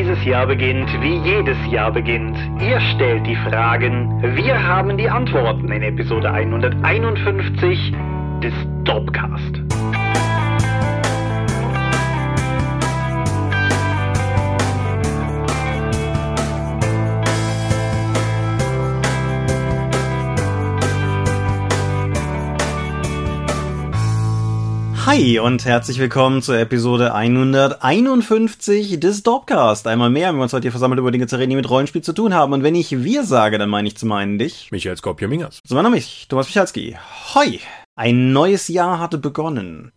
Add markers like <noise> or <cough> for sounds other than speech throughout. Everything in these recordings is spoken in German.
Dieses Jahr beginnt, wie jedes Jahr beginnt. Ihr stellt die Fragen, wir haben die Antworten in Episode 151 des Dopcast. Hi und herzlich willkommen zur Episode 151 des Dopcast. Einmal mehr haben wir uns heute hier versammelt, über Dinge zu reden, die mit Rollenspiel zu tun haben. Und wenn ich wir sage, dann meine ich zum einen dich. Michael Skopje-Mingers. So, mein Name ist Thomas Michalski. Hoi! Ein neues Jahr hatte begonnen.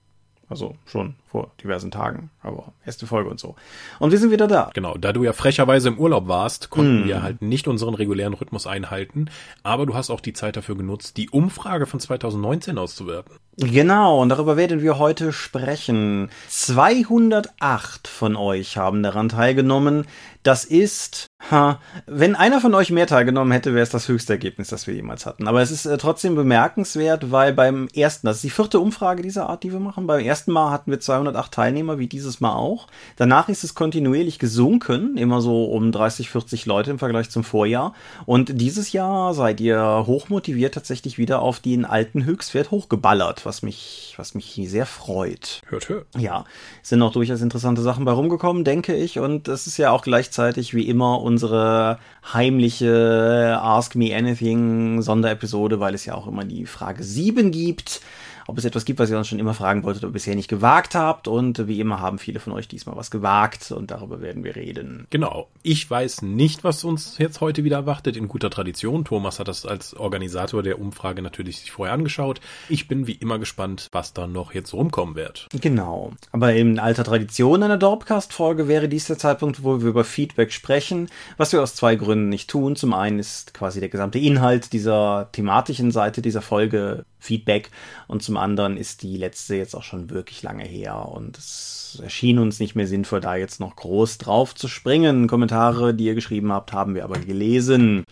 Also schon vor diversen Tagen, aber erste Folge und so. Und wir sind wieder da. Genau, da du ja frecherweise im Urlaub warst, konnten mm. wir halt nicht unseren regulären Rhythmus einhalten, aber du hast auch die Zeit dafür genutzt, die Umfrage von 2019 auszuwerten. Genau, und darüber werden wir heute sprechen. 208 von euch haben daran teilgenommen. Das ist, ha, wenn einer von euch mehr teilgenommen hätte, wäre es das höchste Ergebnis, das wir jemals hatten. Aber es ist äh, trotzdem bemerkenswert, weil beim ersten, das ist die vierte Umfrage dieser Art, die wir machen. Beim ersten Mal hatten wir 208 Teilnehmer, wie dieses Mal auch. Danach ist es kontinuierlich gesunken, immer so um 30, 40 Leute im Vergleich zum Vorjahr. Und dieses Jahr seid ihr hochmotiviert tatsächlich wieder auf den alten Höchstwert hochgeballert was mich, was mich sehr freut. Hört, hört. Ja, sind auch durchaus interessante Sachen bei rumgekommen, denke ich. Und es ist ja auch gleichzeitig wie immer unsere heimliche Ask Me Anything Sonderepisode, weil es ja auch immer die Frage 7 gibt ob es etwas gibt, was ihr uns schon immer fragen wolltet, aber bisher nicht gewagt habt. Und wie immer haben viele von euch diesmal was gewagt und darüber werden wir reden. Genau. Ich weiß nicht, was uns jetzt heute wieder erwartet, in guter Tradition. Thomas hat das als Organisator der Umfrage natürlich sich vorher angeschaut. Ich bin wie immer gespannt, was da noch jetzt rumkommen wird. Genau. Aber in alter Tradition einer Dorpcast-Folge wäre dies der Zeitpunkt, wo wir über Feedback sprechen, was wir aus zwei Gründen nicht tun. Zum einen ist quasi der gesamte Inhalt dieser thematischen Seite dieser Folge Feedback und zum anderen ist die letzte jetzt auch schon wirklich lange her und es erschien uns nicht mehr sinnvoll, da jetzt noch groß drauf zu springen. Kommentare, die ihr geschrieben habt, haben wir aber gelesen.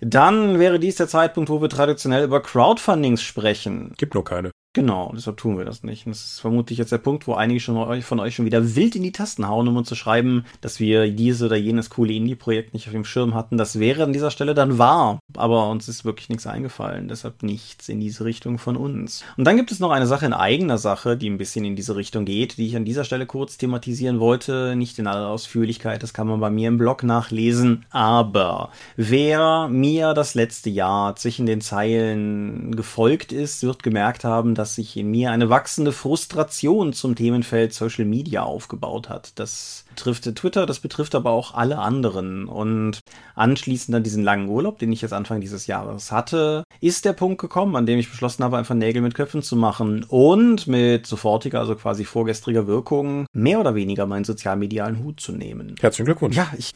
Dann wäre dies der Zeitpunkt, wo wir traditionell über Crowdfundings sprechen. Gibt noch keine. Genau, deshalb tun wir das nicht. Und das ist vermutlich jetzt der Punkt, wo einige schon von euch schon wieder wild in die Tasten hauen, um uns zu schreiben, dass wir diese oder jenes coole Indie-Projekt nicht auf dem Schirm hatten. Das wäre an dieser Stelle dann wahr. Aber uns ist wirklich nichts eingefallen. Deshalb nichts in diese Richtung von uns. Und dann gibt es noch eine Sache in eigener Sache, die ein bisschen in diese Richtung geht, die ich an dieser Stelle kurz thematisieren wollte. Nicht in aller Ausführlichkeit, das kann man bei mir im Blog nachlesen. Aber wer mir das letzte Jahr zwischen den Zeilen gefolgt ist, wird gemerkt haben, dass sich in mir eine wachsende Frustration zum Themenfeld Social Media aufgebaut hat. Das betrifft Twitter, das betrifft aber auch alle anderen. Und anschließend an diesen langen Urlaub, den ich jetzt Anfang dieses Jahres hatte, ist der Punkt gekommen, an dem ich beschlossen habe, einfach Nägel mit Köpfen zu machen und mit sofortiger, also quasi vorgestriger Wirkung, mehr oder weniger meinen sozialmedialen Hut zu nehmen. Herzlichen Glückwunsch. Ja, ich,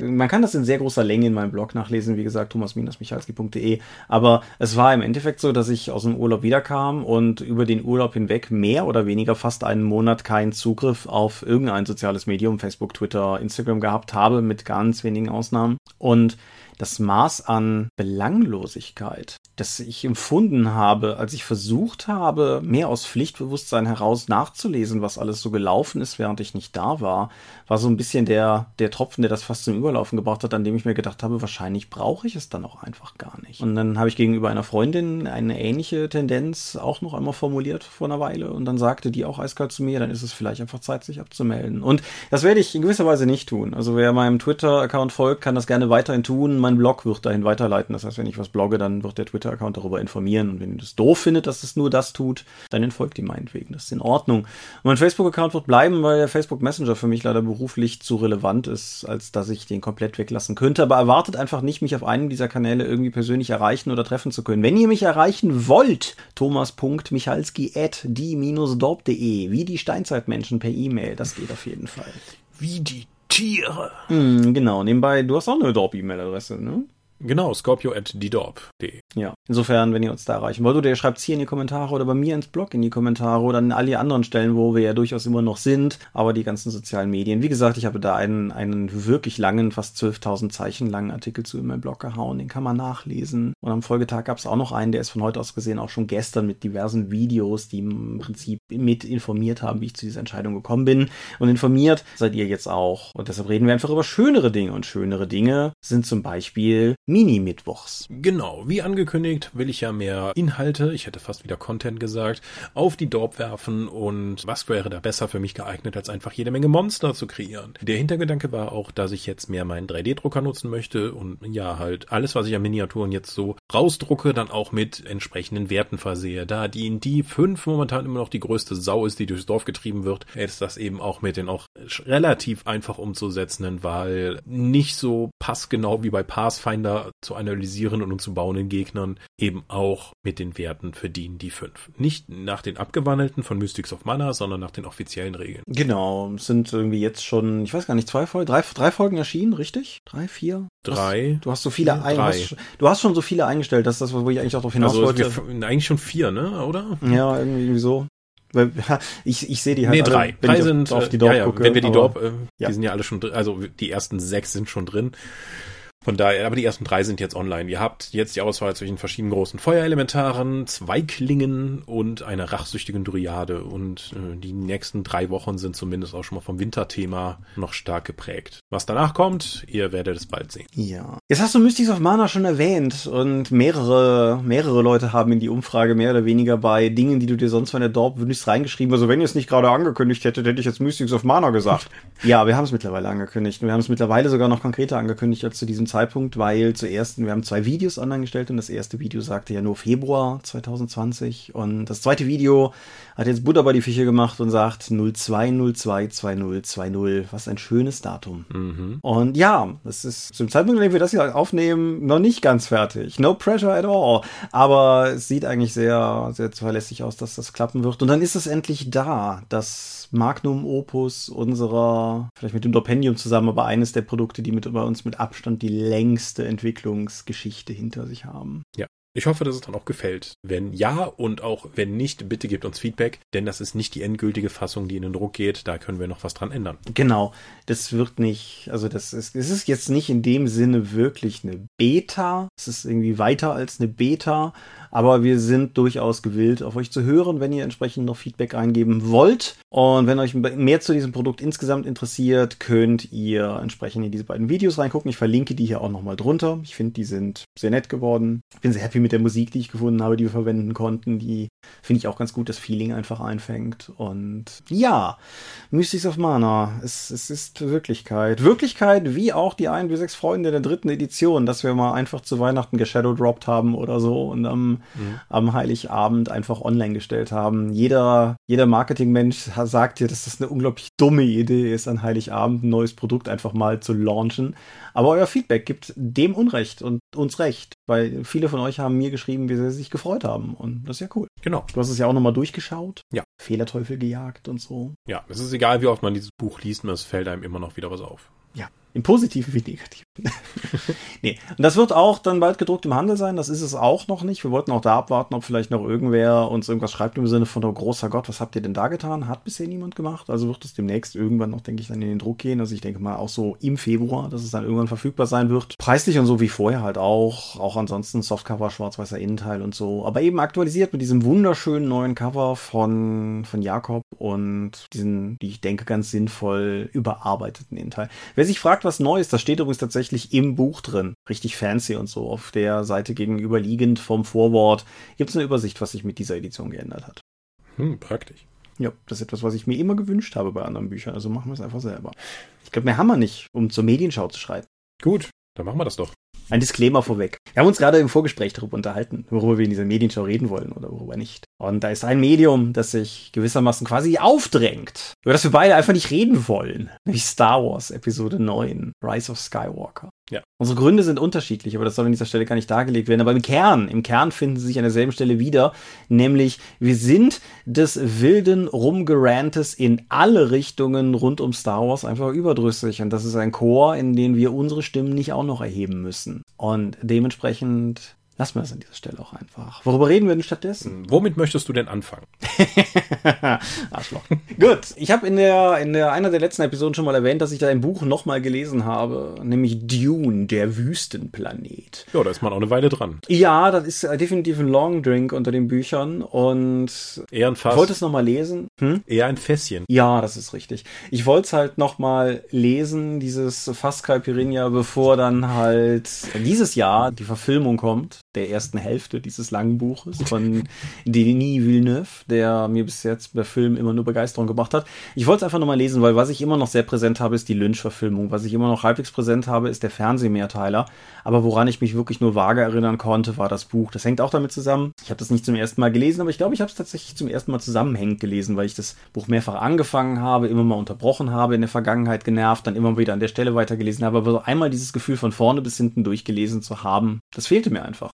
man kann das in sehr großer Länge in meinem Blog nachlesen, wie gesagt, thomas-michalski.de. Aber es war im Endeffekt so, dass ich aus dem Urlaub wiederkam und über den Urlaub hinweg mehr oder weniger fast einen Monat keinen Zugriff auf irgendein soziales Medium Facebook, Twitter, Instagram gehabt habe, mit ganz wenigen Ausnahmen. Und das Maß an Belanglosigkeit, das ich empfunden habe, als ich versucht habe, mehr aus Pflichtbewusstsein heraus nachzulesen, was alles so gelaufen ist, während ich nicht da war, war so ein bisschen der, der Tropfen, der das fast zum Überlaufen gebracht hat, an dem ich mir gedacht habe, wahrscheinlich brauche ich es dann auch einfach gar nicht. Und dann habe ich gegenüber einer Freundin eine ähnliche Tendenz auch noch einmal formuliert vor einer Weile und dann sagte die auch eiskalt zu mir, dann ist es vielleicht einfach Zeit, sich abzumelden. Und das werde ich in gewisser Weise nicht tun. Also wer meinem Twitter-Account folgt, kann das gerne weiterhin tun mein Blog wird dahin weiterleiten. Das heißt, wenn ich was blogge, dann wird der Twitter-Account darüber informieren. Und wenn ihr das doof findet, dass es nur das tut, dann entfolgt ihm meinetwegen. Das ist in Ordnung. Und mein Facebook-Account wird bleiben, weil der Facebook Messenger für mich leider beruflich zu relevant ist, als dass ich den komplett weglassen könnte. Aber erwartet einfach nicht, mich auf einem dieser Kanäle irgendwie persönlich erreichen oder treffen zu können. Wenn ihr mich erreichen wollt, thomas.michalski at die-dorp.de, wie die Steinzeitmenschen per E-Mail, das geht auf jeden Fall. Wie die Tiere. Mm, genau, nebenbei, du hast auch eine Dorp-E-Mail-Adresse, ne? Genau, scorpio at ddorp.de. Ja, insofern, wenn ihr uns da erreichen wollt, oder ihr schreibt es hier in die Kommentare oder bei mir ins Blog in die Kommentare oder an all die anderen Stellen, wo wir ja durchaus immer noch sind, aber die ganzen sozialen Medien. Wie gesagt, ich habe da einen, einen wirklich langen, fast 12.000 Zeichen langen Artikel zu in meinen Blog gehauen, den kann man nachlesen. Und am Folgetag gab es auch noch einen, der ist von heute aus gesehen auch schon gestern mit diversen Videos, die im Prinzip mit informiert haben, wie ich zu dieser Entscheidung gekommen bin. Und informiert seid ihr jetzt auch. Und deshalb reden wir einfach über schönere Dinge. Und schönere Dinge sind zum Beispiel Mini-Mittwochs. Genau, wie angekündigt, will ich ja mehr Inhalte, ich hätte fast wieder Content gesagt, auf die Dorp werfen und was wäre da besser für mich geeignet, als einfach jede Menge Monster zu kreieren. Der Hintergedanke war auch, dass ich jetzt mehr meinen 3D-Drucker nutzen möchte und ja, halt alles, was ich an Miniaturen jetzt so rausdrucke, dann auch mit entsprechenden Werten versehe. Da die in die 5 momentan immer noch die größte Sau ist, die durchs Dorf getrieben wird, ist das eben auch mit den auch relativ einfach umzusetzenden, weil nicht so passgenau wie bei Pathfinder zu analysieren und zu bauenden Gegnern eben auch mit den Werten verdienen die fünf. Nicht nach den abgewandelten von Mystics of Mana, sondern nach den offiziellen Regeln. Genau, es sind irgendwie jetzt schon, ich weiß gar nicht, zwei Folgen, drei, drei Folgen erschienen, richtig? Drei, vier? Drei. Du hast so viele, ein, drei. Hast, du hast schon so viele eingestellt, das ist das, wo ich eigentlich auch darauf hinaus Also wollte. eigentlich schon vier, ne? Oder? Ja, irgendwie so. Weil, <laughs> Ich, ich sehe die halt nee, alle, drei. wenn Drei sind, auf die äh, Dorf ja, ja, gucke, wenn wir die Dorp, äh, ja. die sind ja alle schon drin, also die ersten sechs sind schon drin. Von daher, aber die ersten drei sind jetzt online. Ihr habt jetzt die Auswahl zwischen verschiedenen großen Feuerelementaren, Zweiklingen und einer rachsüchtigen Dryade. Und äh, die nächsten drei Wochen sind zumindest auch schon mal vom Winterthema noch stark geprägt. Was danach kommt, ihr werdet es bald sehen. Ja. Jetzt hast du Mystics of Mana schon erwähnt und mehrere, mehrere Leute haben in die Umfrage mehr oder weniger bei Dingen, die du dir sonst von der Dorp wünschst, reingeschrieben. Also wenn ihr es nicht gerade angekündigt hättet, hätte ich jetzt Mystics of Mana gesagt. <laughs> ja, wir haben es mittlerweile angekündigt. Und wir haben es mittlerweile sogar noch konkreter angekündigt als zu diesem Zeitpunkt, weil zuerst, wir haben zwei Videos online gestellt und das erste Video sagte ja nur Februar 2020 und das zweite Video hat jetzt Butter bei die Fische gemacht und sagt 02022020. Was ein schönes Datum. Mhm. Und ja, es ist zum Zeitpunkt, an dem wir das hier aufnehmen, noch nicht ganz fertig. No pressure at all. Aber es sieht eigentlich sehr, sehr zuverlässig aus, dass das klappen wird. Und dann ist es endlich da, das Magnum Opus unserer, vielleicht mit dem Dopendium zusammen, aber eines der Produkte, die mit bei uns mit Abstand die längste Entwicklungsgeschichte hinter sich haben. Ich hoffe, dass es dann auch gefällt. Wenn ja und auch wenn nicht, bitte gebt uns Feedback, denn das ist nicht die endgültige Fassung, die in den Druck geht. Da können wir noch was dran ändern. Genau, das wird nicht, also das ist, es ist jetzt nicht in dem Sinne wirklich eine Beta. Es ist irgendwie weiter als eine Beta, aber wir sind durchaus gewillt, auf euch zu hören, wenn ihr entsprechend noch Feedback eingeben wollt. Und wenn euch mehr zu diesem Produkt insgesamt interessiert, könnt ihr entsprechend in diese beiden Videos reingucken. Ich verlinke die hier auch nochmal drunter. Ich finde, die sind sehr nett geworden. Ich bin sehr happy mit der Musik, die ich gefunden habe, die wir verwenden konnten. Die finde ich auch ganz gut, das Feeling einfach einfängt. Und ja, Mystics of Mana, es, es ist Wirklichkeit. Wirklichkeit wie auch die 1 bis 6 Freunde der dritten Edition, dass wir mal einfach zu Weihnachten geshadowdropped haben oder so und am, am Heiligabend einfach online gestellt haben. Jeder, jeder Marketingmensch sagt dir, dass das eine unglaublich dumme Idee ist, an Heiligabend ein neues Produkt einfach mal zu launchen. Aber euer Feedback gibt dem Unrecht und uns recht, weil viele von euch haben mir geschrieben, wie sie sich gefreut haben. Und das ist ja cool. Genau. Du hast es ja auch nochmal durchgeschaut. Ja. Fehlerteufel gejagt und so. Ja, es ist egal, wie oft man dieses Buch liest, es fällt einem immer noch wieder was auf. Ja. Im Positiven wie Negativen. <laughs> nee. Und das wird auch dann bald gedruckt im Handel sein. Das ist es auch noch nicht. Wir wollten auch da abwarten, ob vielleicht noch irgendwer uns irgendwas schreibt im Sinne von, oh großer Gott, was habt ihr denn da getan? Hat bisher niemand gemacht. Also wird es demnächst irgendwann noch, denke ich, dann in den Druck gehen. Also ich denke mal auch so im Februar, dass es dann irgendwann verfügbar sein wird. Preislich und so wie vorher halt auch. Auch ansonsten Softcover, schwarz-weißer Innenteil und so. Aber eben aktualisiert mit diesem wunderschönen neuen Cover von, von Jakob und diesen, die ich denke, ganz sinnvoll überarbeiteten Innenteil. Wer sich fragt, was neu ist, das steht übrigens tatsächlich im Buch drin. Richtig fancy und so. Auf der Seite gegenüberliegend vom Vorwort gibt es eine Übersicht, was sich mit dieser Edition geändert hat. Hm, praktisch. Ja, das ist etwas, was ich mir immer gewünscht habe bei anderen Büchern. Also machen wir es einfach selber. Ich glaube, mehr haben wir nicht, um zur Medienschau zu schreiten. Gut, dann machen wir das doch. Ein Disclaimer vorweg. Wir haben uns gerade im Vorgespräch darüber unterhalten, worüber wir in dieser Medienschau reden wollen oder worüber nicht. Und da ist ein Medium, das sich gewissermaßen quasi aufdrängt, über das wir beide einfach nicht reden wollen. Nämlich Star Wars Episode 9, Rise of Skywalker. Ja. Unsere Gründe sind unterschiedlich, aber das soll an dieser Stelle gar nicht dargelegt werden. Aber im Kern, im Kern finden sie sich an derselben Stelle wieder, nämlich wir sind des wilden Rumgerantes in alle Richtungen rund um Star Wars einfach überdrüssig. Und das ist ein Chor, in den wir unsere Stimmen nicht auch noch erheben müssen. Und dementsprechend Lassen wir das an dieser Stelle auch einfach. Worüber reden wir denn stattdessen? Womit möchtest du denn anfangen? <laughs> Arschloch. Gut, ich habe in der, in der einer der letzten Episoden schon mal erwähnt, dass ich da ein Buch nochmal gelesen habe, nämlich Dune, der Wüstenplanet. Ja, da ist man auch eine Weile dran. Ja, das ist definitiv ein Long Drink unter den Büchern und Eher ein Fass. ich wollte es nochmal lesen. Hm? Eher ein Fässchen. Ja, das ist richtig. Ich wollte es halt nochmal lesen, dieses Fass Caipirinha, bevor dann halt dieses Jahr die Verfilmung kommt, der ersten Hälfte dieses langen Buches von Denis Villeneuve, der mir bis jetzt bei Filmen immer nur Begeisterung gebracht hat. Ich wollte es einfach nochmal lesen, weil was ich immer noch sehr präsent habe, ist die Lynch-Verfilmung. Was ich immer noch halbwegs präsent habe, ist der Fernsehmehrteiler. Aber woran ich mich wirklich nur vage erinnern konnte, war das Buch. Das hängt auch damit zusammen. Ich habe das nicht zum ersten Mal gelesen, aber ich glaube, ich habe es tatsächlich zum ersten Mal zusammenhängend gelesen, weil ich das Buch mehrfach angefangen habe, immer mal unterbrochen habe, in der Vergangenheit genervt, dann immer wieder an der Stelle weitergelesen habe. Aber so einmal dieses Gefühl von vorne bis hinten durchgelesen zu haben, das fehlte mir einfach.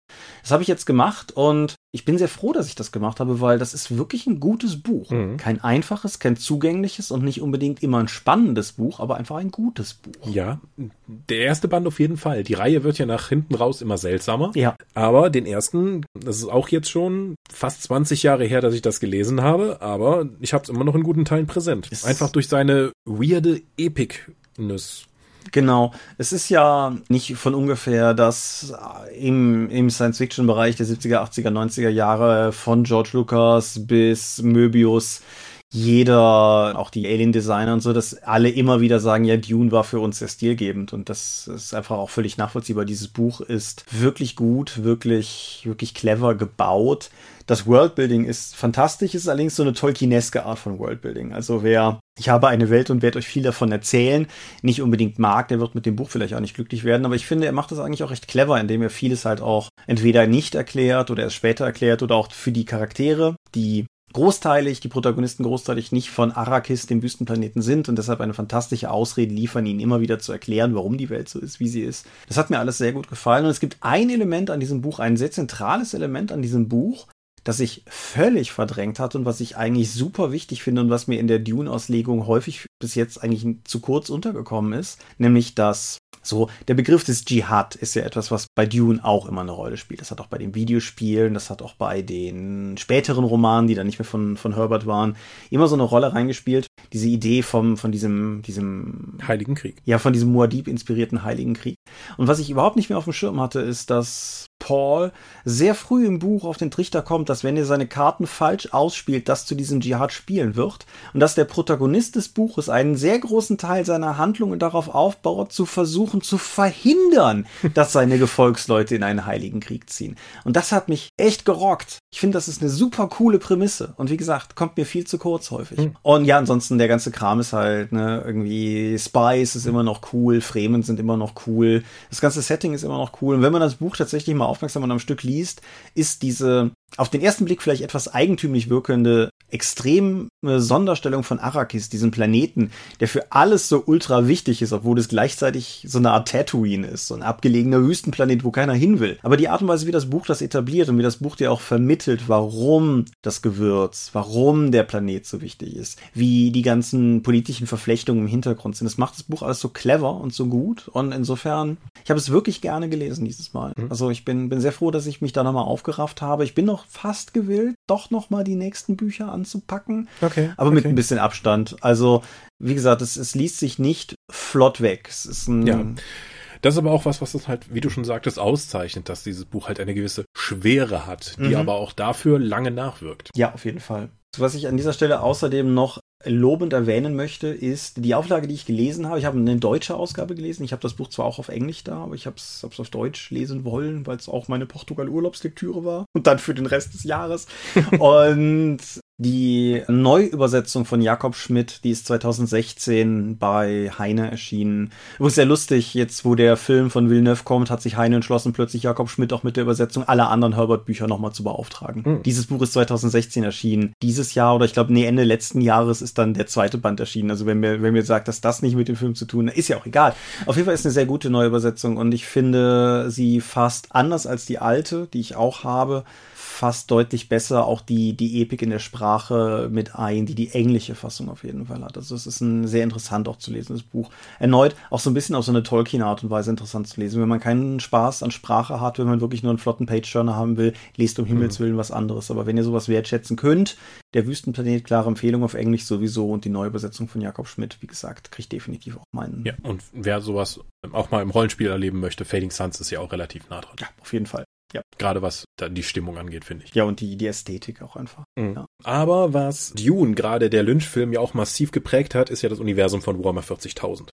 Das habe ich jetzt gemacht und ich bin sehr froh, dass ich das gemacht habe, weil das ist wirklich ein gutes Buch. Mhm. Kein einfaches, kein zugängliches und nicht unbedingt immer ein spannendes Buch, aber einfach ein gutes Buch. Ja, der erste Band auf jeden Fall. Die Reihe wird ja nach hinten raus immer seltsamer. Ja. Aber den ersten, das ist auch jetzt schon fast 20 Jahre her, dass ich das gelesen habe, aber ich habe es immer noch in guten Teilen präsent. Ist- Einfach durch seine weirde Epicness. Genau. Es ist ja nicht von ungefähr, dass im, im Science-Fiction-Bereich der 70er, 80er, 90er Jahre von George Lucas bis Möbius jeder, auch die Alien-Designer und so, dass alle immer wieder sagen, ja, Dune war für uns sehr stilgebend und das ist einfach auch völlig nachvollziehbar. Dieses Buch ist wirklich gut, wirklich, wirklich clever gebaut. Das Worldbuilding ist fantastisch, ist allerdings so eine Tolkieneske Art von Worldbuilding. Also wer ich habe eine Welt und werde euch viel davon erzählen, nicht unbedingt mag, der wird mit dem Buch vielleicht auch nicht glücklich werden, aber ich finde, er macht das eigentlich auch recht clever, indem er vieles halt auch entweder nicht erklärt oder erst später erklärt oder auch für die Charaktere, die großteilig, die Protagonisten großteilig nicht von Arrakis, dem Wüstenplaneten sind und deshalb eine fantastische Ausrede liefern, ihnen immer wieder zu erklären, warum die Welt so ist, wie sie ist. Das hat mir alles sehr gut gefallen und es gibt ein Element an diesem Buch, ein sehr zentrales Element an diesem Buch, das ich völlig verdrängt hatte und was ich eigentlich super wichtig finde und was mir in der Dune-Auslegung häufig bis jetzt eigentlich zu kurz untergekommen ist, nämlich dass so, der Begriff des Dschihad ist ja etwas, was bei Dune auch immer eine Rolle spielt. Das hat auch bei den Videospielen, das hat auch bei den späteren Romanen, die dann nicht mehr von, von Herbert waren, immer so eine Rolle reingespielt. Diese Idee vom, von diesem, diesem Heiligen Krieg. ja, von diesem Muad'Dib inspirierten Heiligen Krieg. Und was ich überhaupt nicht mehr auf dem Schirm hatte, ist, dass Paul sehr früh im Buch auf den Trichter kommt, dass wenn er seine Karten falsch ausspielt, das zu diesem Dschihad spielen wird und dass der Protagonist des Buches einen sehr großen Teil seiner Handlungen darauf aufbaut, zu versuchen zu verhindern, <laughs> dass seine Gefolgsleute in einen Heiligen Krieg ziehen. Und das hat mich echt gerockt. Ich finde, das ist eine super coole Prämisse. Und wie gesagt, kommt mir viel zu kurz häufig. Hm. Und ja, ansonsten der ganze Kram ist halt, ne, irgendwie Spice ist immer noch cool, Fremen sind immer noch cool, das ganze Setting ist immer noch cool. Und wenn man das Buch tatsächlich mal aufmerksam und am Stück liest, ist diese auf den ersten Blick vielleicht etwas eigentümlich wirkende extreme Sonderstellung von Arrakis, diesem Planeten, der für alles so ultra wichtig ist, obwohl es gleichzeitig so eine Art Tatooine ist, so ein abgelegener Wüstenplanet, wo keiner hin will. Aber die Art und Weise, wie das Buch das etabliert und wie das Buch dir auch vermittelt, warum das Gewürz, warum der Planet so wichtig ist, wie die ganzen politischen Verflechtungen im Hintergrund sind, das macht das Buch alles so clever und so gut. Und insofern, ich habe es wirklich gerne gelesen dieses Mal. Also ich bin, bin sehr froh, dass ich mich da nochmal aufgerafft habe. Ich bin noch fast gewillt, doch nochmal die nächsten Bücher anzupacken. Okay. Aber mit okay. ein bisschen Abstand. Also, wie gesagt, es, es liest sich nicht flott weg. Es ist ein, Ja. Das ist aber auch was, was das halt, wie du schon sagtest, auszeichnet, dass dieses Buch halt eine gewisse Schwere hat, die Mhm. aber auch dafür lange nachwirkt. Ja, auf jeden Fall. Was ich an dieser Stelle außerdem noch lobend erwähnen möchte, ist die Auflage, die ich gelesen habe. Ich habe eine deutsche Ausgabe gelesen. Ich habe das Buch zwar auch auf Englisch da, aber ich habe es auf Deutsch lesen wollen, weil es auch meine Portugal-Urlaubslektüre war. Und dann für den Rest des Jahres. <laughs> Und Die Neuübersetzung von Jakob Schmidt, die ist 2016 bei Heine erschienen. Übrigens sehr lustig, jetzt wo der Film von Villeneuve kommt, hat sich Heine entschlossen, plötzlich Jakob Schmidt auch mit der Übersetzung aller anderen Herbert-Bücher nochmal zu beauftragen. Hm. Dieses Buch ist 2016 erschienen. Dieses Jahr oder ich glaube, nee, Ende letzten Jahres ist dann der zweite Band erschienen. Also wenn mir, wenn mir sagt, dass das nicht mit dem Film zu tun hat, ist ja auch egal. Auf jeden Fall ist eine sehr gute Neuübersetzung und ich finde sie fast anders als die alte, die ich auch habe fast deutlich besser auch die, die Epik in der Sprache mit ein, die die englische Fassung auf jeden Fall hat. Also es ist ein sehr interessant auch zu lesendes Buch. Erneut auch so ein bisschen auf so eine Tolkien-Art und Weise interessant zu lesen. Wenn man keinen Spaß an Sprache hat, wenn man wirklich nur einen flotten Page-Turner haben will, lest um mhm. Himmels Willen was anderes. Aber wenn ihr sowas wertschätzen könnt, der Wüstenplanet, klare Empfehlung auf Englisch sowieso und die Neuübersetzung von Jakob Schmidt, wie gesagt, kriegt definitiv auch meinen. Ja, und wer sowas auch mal im Rollenspiel erleben möchte, Fading Suns ist ja auch relativ nah dran. Ja, auf jeden Fall. Ja. Gerade was dann die Stimmung angeht, finde ich. Ja, und die, die Ästhetik auch einfach. Mhm. Ja. Aber was Dune, gerade der Lynch-Film, ja auch massiv geprägt hat, ist ja das Universum von Warhammer 40.000.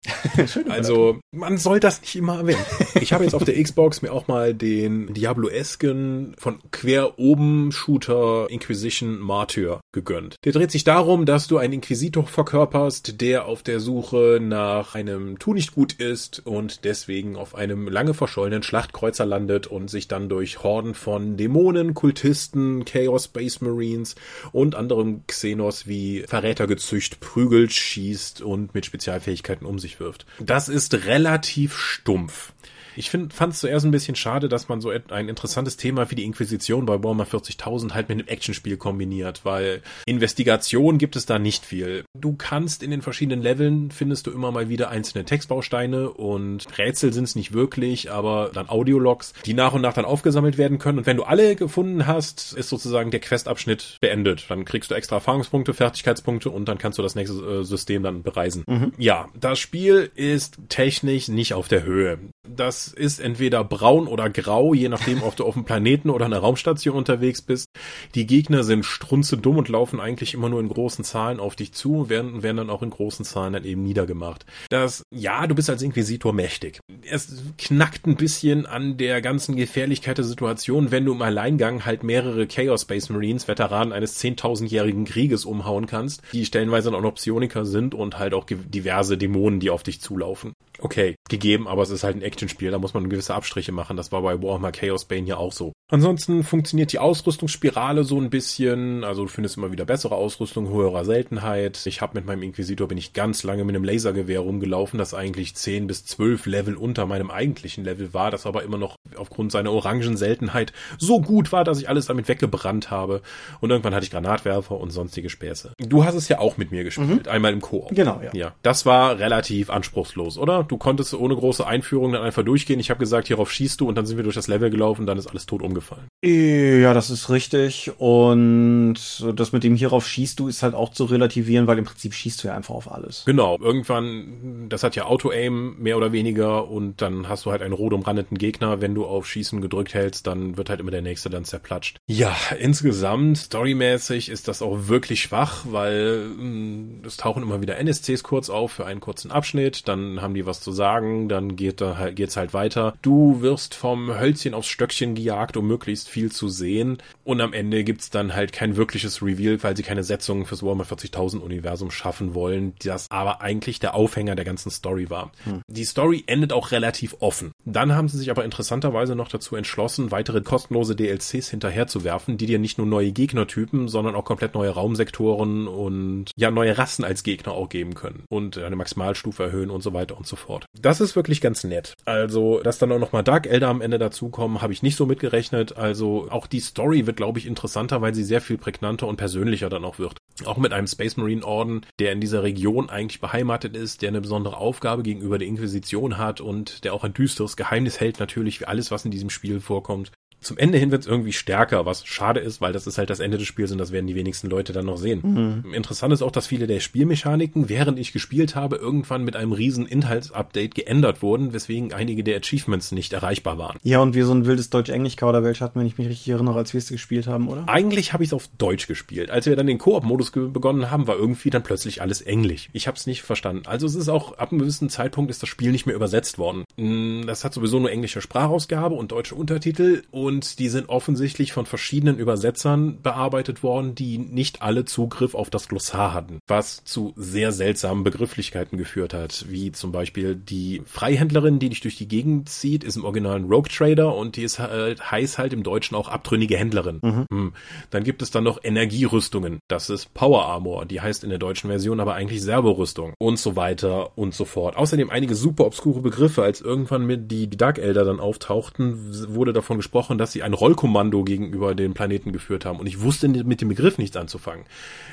<laughs> also, man soll das nicht immer erwähnen. ich habe jetzt auf der Xbox mir auch mal den Diablo-esken von quer oben Shooter Inquisition Martyr gegönnt. Der dreht sich darum, dass du einen Inquisitor verkörperst, der auf der Suche nach einem Tu nicht gut ist und deswegen auf einem lange verschollenen Schlachtkreuzer landet und sich dann durch durch Horden von Dämonen, Kultisten, Chaos Space Marines und anderem Xenos wie Verrätergezücht prügelt, schießt und mit Spezialfähigkeiten um sich wirft. Das ist relativ stumpf. Ich fand es zuerst ein bisschen schade, dass man so ein interessantes Thema wie die Inquisition bei Warhammer 40.000 halt mit einem Actionspiel kombiniert, weil Investigation gibt es da nicht viel. Du kannst in den verschiedenen Leveln findest du immer mal wieder einzelne Textbausteine und Rätsel sind es nicht wirklich, aber dann Audiologs, die nach und nach dann aufgesammelt werden können. Und wenn du alle gefunden hast, ist sozusagen der Questabschnitt beendet. Dann kriegst du extra Erfahrungspunkte, Fertigkeitspunkte und dann kannst du das nächste äh, System dann bereisen. Mhm. Ja, das Spiel ist technisch nicht auf der Höhe. Das ist entweder braun oder grau, je nachdem, ob du auf dem Planeten oder einer Raumstation unterwegs bist. Die Gegner sind strunzedumm und laufen eigentlich immer nur in großen Zahlen auf dich zu und werden, werden dann auch in großen Zahlen dann eben niedergemacht. Das, ja, du bist als Inquisitor mächtig. Es knackt ein bisschen an der ganzen Gefährlichkeit der Situation, wenn du im Alleingang halt mehrere Chaos Space Marines, Veteranen eines 10.000-jährigen Krieges umhauen kannst, die stellenweise dann auch noch Psioniker sind und halt auch diverse Dämonen, die auf dich zulaufen. Okay, gegeben, aber es ist halt ein Actionspiel, da muss man gewisse Abstriche machen. Das war bei Warhammer Chaos Bane ja auch so. Ansonsten funktioniert die Ausrüstungsspirale so ein bisschen. Also du findest immer wieder bessere Ausrüstung, höherer Seltenheit. Ich habe mit meinem Inquisitor bin ich ganz lange mit einem Lasergewehr rumgelaufen, das eigentlich 10 bis 12 Level unter meinem eigentlichen Level war, das aber immer noch aufgrund seiner orangen Seltenheit so gut war, dass ich alles damit weggebrannt habe. Und irgendwann hatte ich Granatwerfer und sonstige Späße. Du hast es ja auch mit mir gespielt, mhm. einmal im Koop. Genau, ja. Ja, das war relativ anspruchslos, oder? Du konntest ohne große Einführung dann einfach durchgehen. Ich habe gesagt, hierauf schießt du und dann sind wir durch das Level gelaufen und dann ist alles tot umgefallen. Ja, das ist richtig. Und das mit dem hierauf schießt du ist halt auch zu relativieren, weil im Prinzip schießt du ja einfach auf alles. Genau. Irgendwann, das hat ja Auto-Aim mehr oder weniger und dann hast du halt einen rot umrandeten Gegner. Wenn du auf Schießen gedrückt hältst, dann wird halt immer der nächste dann zerplatscht. Ja, insgesamt, storymäßig ist das auch wirklich schwach, weil hm, es tauchen immer wieder NSCs kurz auf für einen kurzen Abschnitt, dann haben die was zu sagen, dann geht da halt, geht's halt weiter. Du wirst vom Hölzchen aufs Stöckchen gejagt, um möglichst viel zu sehen. Und am Ende gibt's dann halt kein wirkliches Reveal, weil sie keine Setzung fürs Warhammer 40.000 Universum schaffen wollen, das aber eigentlich der Aufhänger der ganzen Story war. Hm. Die Story endet auch relativ offen. Dann haben sie sich aber interessanterweise noch dazu entschlossen, weitere kostenlose DLCs hinterherzuwerfen, die dir nicht nur neue Gegnertypen, sondern auch komplett neue Raumsektoren und ja neue Rassen als Gegner auch geben können und eine Maximalstufe erhöhen und so weiter und so fort. Das ist wirklich ganz nett. Also, dass dann auch noch mal Dark Elder am Ende dazukommen, habe ich nicht so mitgerechnet. Also, auch die Story wird, glaube ich, interessanter, weil sie sehr viel prägnanter und persönlicher dann auch wird. Auch mit einem Space Marine Orden, der in dieser Region eigentlich beheimatet ist, der eine besondere Aufgabe gegenüber der Inquisition hat und der auch ein düsteres Geheimnis hält natürlich wie alles, was in diesem Spiel vorkommt zum Ende hin wird es irgendwie stärker, was schade ist, weil das ist halt das Ende des Spiels und das werden die wenigsten Leute dann noch sehen. Mhm. Interessant ist auch, dass viele der Spielmechaniken, während ich gespielt habe, irgendwann mit einem riesen Inhaltsupdate geändert wurden, weswegen einige der Achievements nicht erreichbar waren. Ja, und wie so ein wildes Deutsch-Englisch-Kauderwelsch hatten, wenn ich mich richtig erinnere, als wir es gespielt haben, oder? Eigentlich habe ich es auf Deutsch gespielt. Als wir dann den Koop-Modus begonnen haben, war irgendwie dann plötzlich alles Englisch. Ich habe es nicht verstanden. Also es ist auch, ab einem gewissen Zeitpunkt ist das Spiel nicht mehr übersetzt worden. Mm, das hat sowieso nur englische Sprachausgabe und deutsche Untertitel und und die sind offensichtlich von verschiedenen Übersetzern bearbeitet worden, die nicht alle Zugriff auf das Glossar hatten, was zu sehr seltsamen Begrifflichkeiten geführt hat, wie zum Beispiel die Freihändlerin, die dich durch die Gegend zieht, ist im originalen Rogue Trader und die ist halt, heißt halt im Deutschen auch abtrünnige Händlerin. Mhm. Hm. Dann gibt es dann noch Energierüstungen, das ist Power Armor, die heißt in der deutschen Version aber eigentlich Servorüstung und so weiter und so fort. Außerdem einige super obskure Begriffe, als irgendwann mit die Dark Elder dann auftauchten, wurde davon gesprochen, dass sie ein Rollkommando gegenüber den Planeten geführt haben. Und ich wusste mit dem Begriff nichts anzufangen.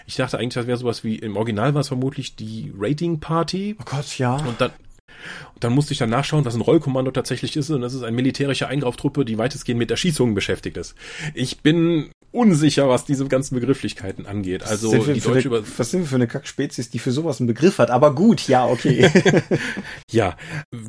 Ich dachte eigentlich, das wäre sowas wie, im Original war es vermutlich die Rating Party. Oh Gott, ja. Und dann, und dann musste ich dann nachschauen, was ein Rollkommando tatsächlich ist. Und das ist eine militärische Eingreiftruppe, die weitestgehend mit Erschießungen beschäftigt ist. Ich bin unsicher, was diese ganzen Begrifflichkeiten angeht. Also die deutsche eine, Was sind wir für eine Kackspezies, die für sowas einen Begriff hat? Aber gut, ja, okay. <laughs> ja,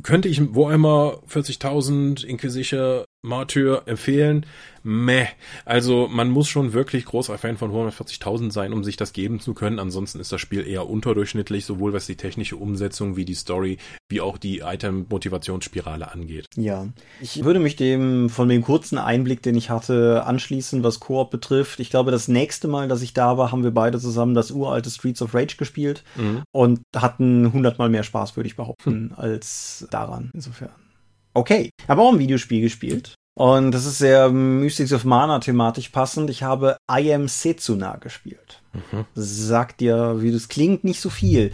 könnte ich wo einmal 40.000 Inquisition Martyr empfehlen? Meh. Also man muss schon wirklich großer Fan von 140.000 sein, um sich das geben zu können. Ansonsten ist das Spiel eher unterdurchschnittlich, sowohl was die technische Umsetzung wie die Story, wie auch die Item-Motivationsspirale angeht. Ja, ich würde mich dem von dem kurzen Einblick, den ich hatte, anschließen, was Koop betrifft. Ich glaube, das nächste Mal, dass ich da war, haben wir beide zusammen das uralte Streets of Rage gespielt mhm. und hatten hundertmal mehr Spaß, würde ich behaupten, hm. als daran. Insofern. Okay, ich habe auch ein Videospiel gespielt. Und das ist sehr Mystics of Mana thematisch passend. Ich habe I Am Setsuna gespielt. Mhm. Sagt dir, wie das klingt, nicht so viel.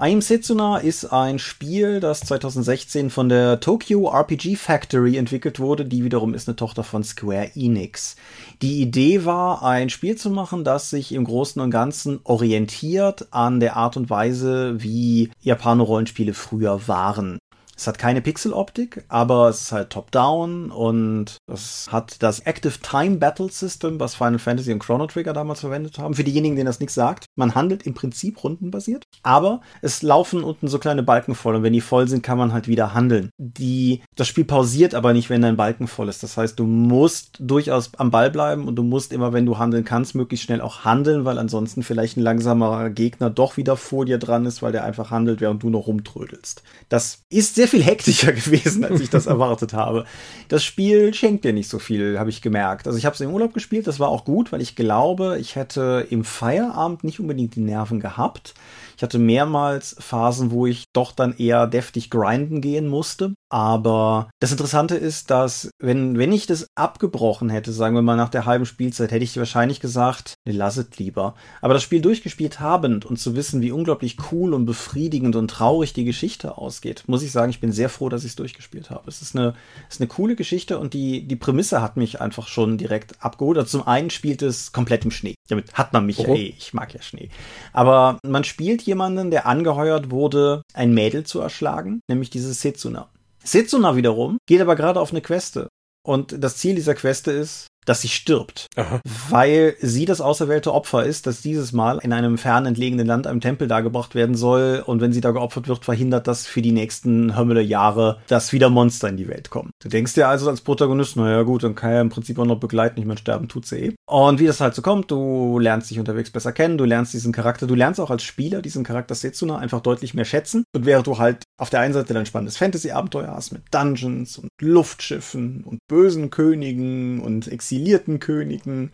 I Am Setsuna ist ein Spiel, das 2016 von der Tokyo RPG Factory entwickelt wurde, die wiederum ist eine Tochter von Square Enix. Die Idee war, ein Spiel zu machen, das sich im Großen und Ganzen orientiert an der Art und Weise, wie Japaner-Rollenspiele früher waren. Es hat keine Pixeloptik, aber es ist halt top-down und es hat das Active Time Battle System, was Final Fantasy und Chrono Trigger damals verwendet haben. Für diejenigen, denen das nichts sagt, man handelt im Prinzip rundenbasiert, aber es laufen unten so kleine Balken voll und wenn die voll sind, kann man halt wieder handeln. Die, das Spiel pausiert aber nicht, wenn dein Balken voll ist. Das heißt, du musst durchaus am Ball bleiben und du musst immer, wenn du handeln kannst, möglichst schnell auch handeln, weil ansonsten vielleicht ein langsamerer Gegner doch wieder vor dir dran ist, weil der einfach handelt, während du noch rumtrödelst. Das ist sehr viel hektischer <laughs> gewesen, als ich das erwartet habe. Das Spiel schenkt dir nicht so viel, habe ich gemerkt. Also ich habe es im Urlaub gespielt, das war auch gut, weil ich glaube, ich hätte im Feierabend nicht unbedingt die Nerven gehabt. Ich hatte mehrmals Phasen, wo ich doch dann eher deftig grinden gehen musste. Aber das Interessante ist, dass wenn, wenn ich das abgebrochen hätte, sagen wir mal nach der halben Spielzeit, hätte ich wahrscheinlich gesagt, nee, lasset lieber. Aber das Spiel durchgespielt habend und zu wissen, wie unglaublich cool und befriedigend und traurig die Geschichte ausgeht, muss ich sagen, ich bin sehr froh, dass ich es durchgespielt habe. Es ist eine, es ist eine coole Geschichte und die, die Prämisse hat mich einfach schon direkt abgeholt. Also zum einen spielt es komplett im Schnee. Damit hat man mich oh. ja eh, ich mag ja Schnee. Aber man spielt hier jemanden, der angeheuert wurde, ein Mädel zu erschlagen, nämlich diese Setsuna. Setsuna wiederum geht aber gerade auf eine Queste. Und das Ziel dieser Queste ist, dass sie stirbt, Aha. weil sie das auserwählte Opfer ist, das dieses Mal in einem fern entlegenen Land einem Tempel dargebracht werden soll und wenn sie da geopfert wird, verhindert das für die nächsten Hömmele Jahre, dass wieder Monster in die Welt kommen. Du denkst dir also als Protagonist, naja gut, dann kann er im Prinzip auch noch begleiten, ich meine, sterben tut sie eh. Und wie das halt so kommt, du lernst dich unterwegs besser kennen, du lernst diesen Charakter, du lernst auch als Spieler diesen Charakter Setsuna einfach deutlich mehr schätzen und während du halt auf der einen Seite dein spannendes Fantasy-Abenteuer hast mit Dungeons und Luftschiffen und bösen Königen und Exil exilierten Königen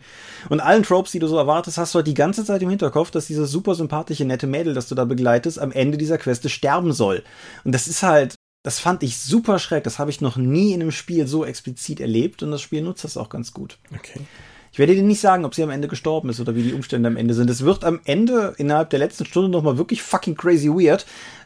und allen Tropes, die du so erwartest, hast du halt die ganze Zeit im Hinterkopf, dass dieses super sympathische, nette Mädel, das du da begleitest, am Ende dieser Queste sterben soll. Und das ist halt, das fand ich super schräg. Das habe ich noch nie in einem Spiel so explizit erlebt und das Spiel nutzt das auch ganz gut. Okay. Ich werde dir nicht sagen, ob sie am Ende gestorben ist oder wie die Umstände am Ende sind. Es wird am Ende innerhalb der letzten Stunde nochmal wirklich fucking crazy weird,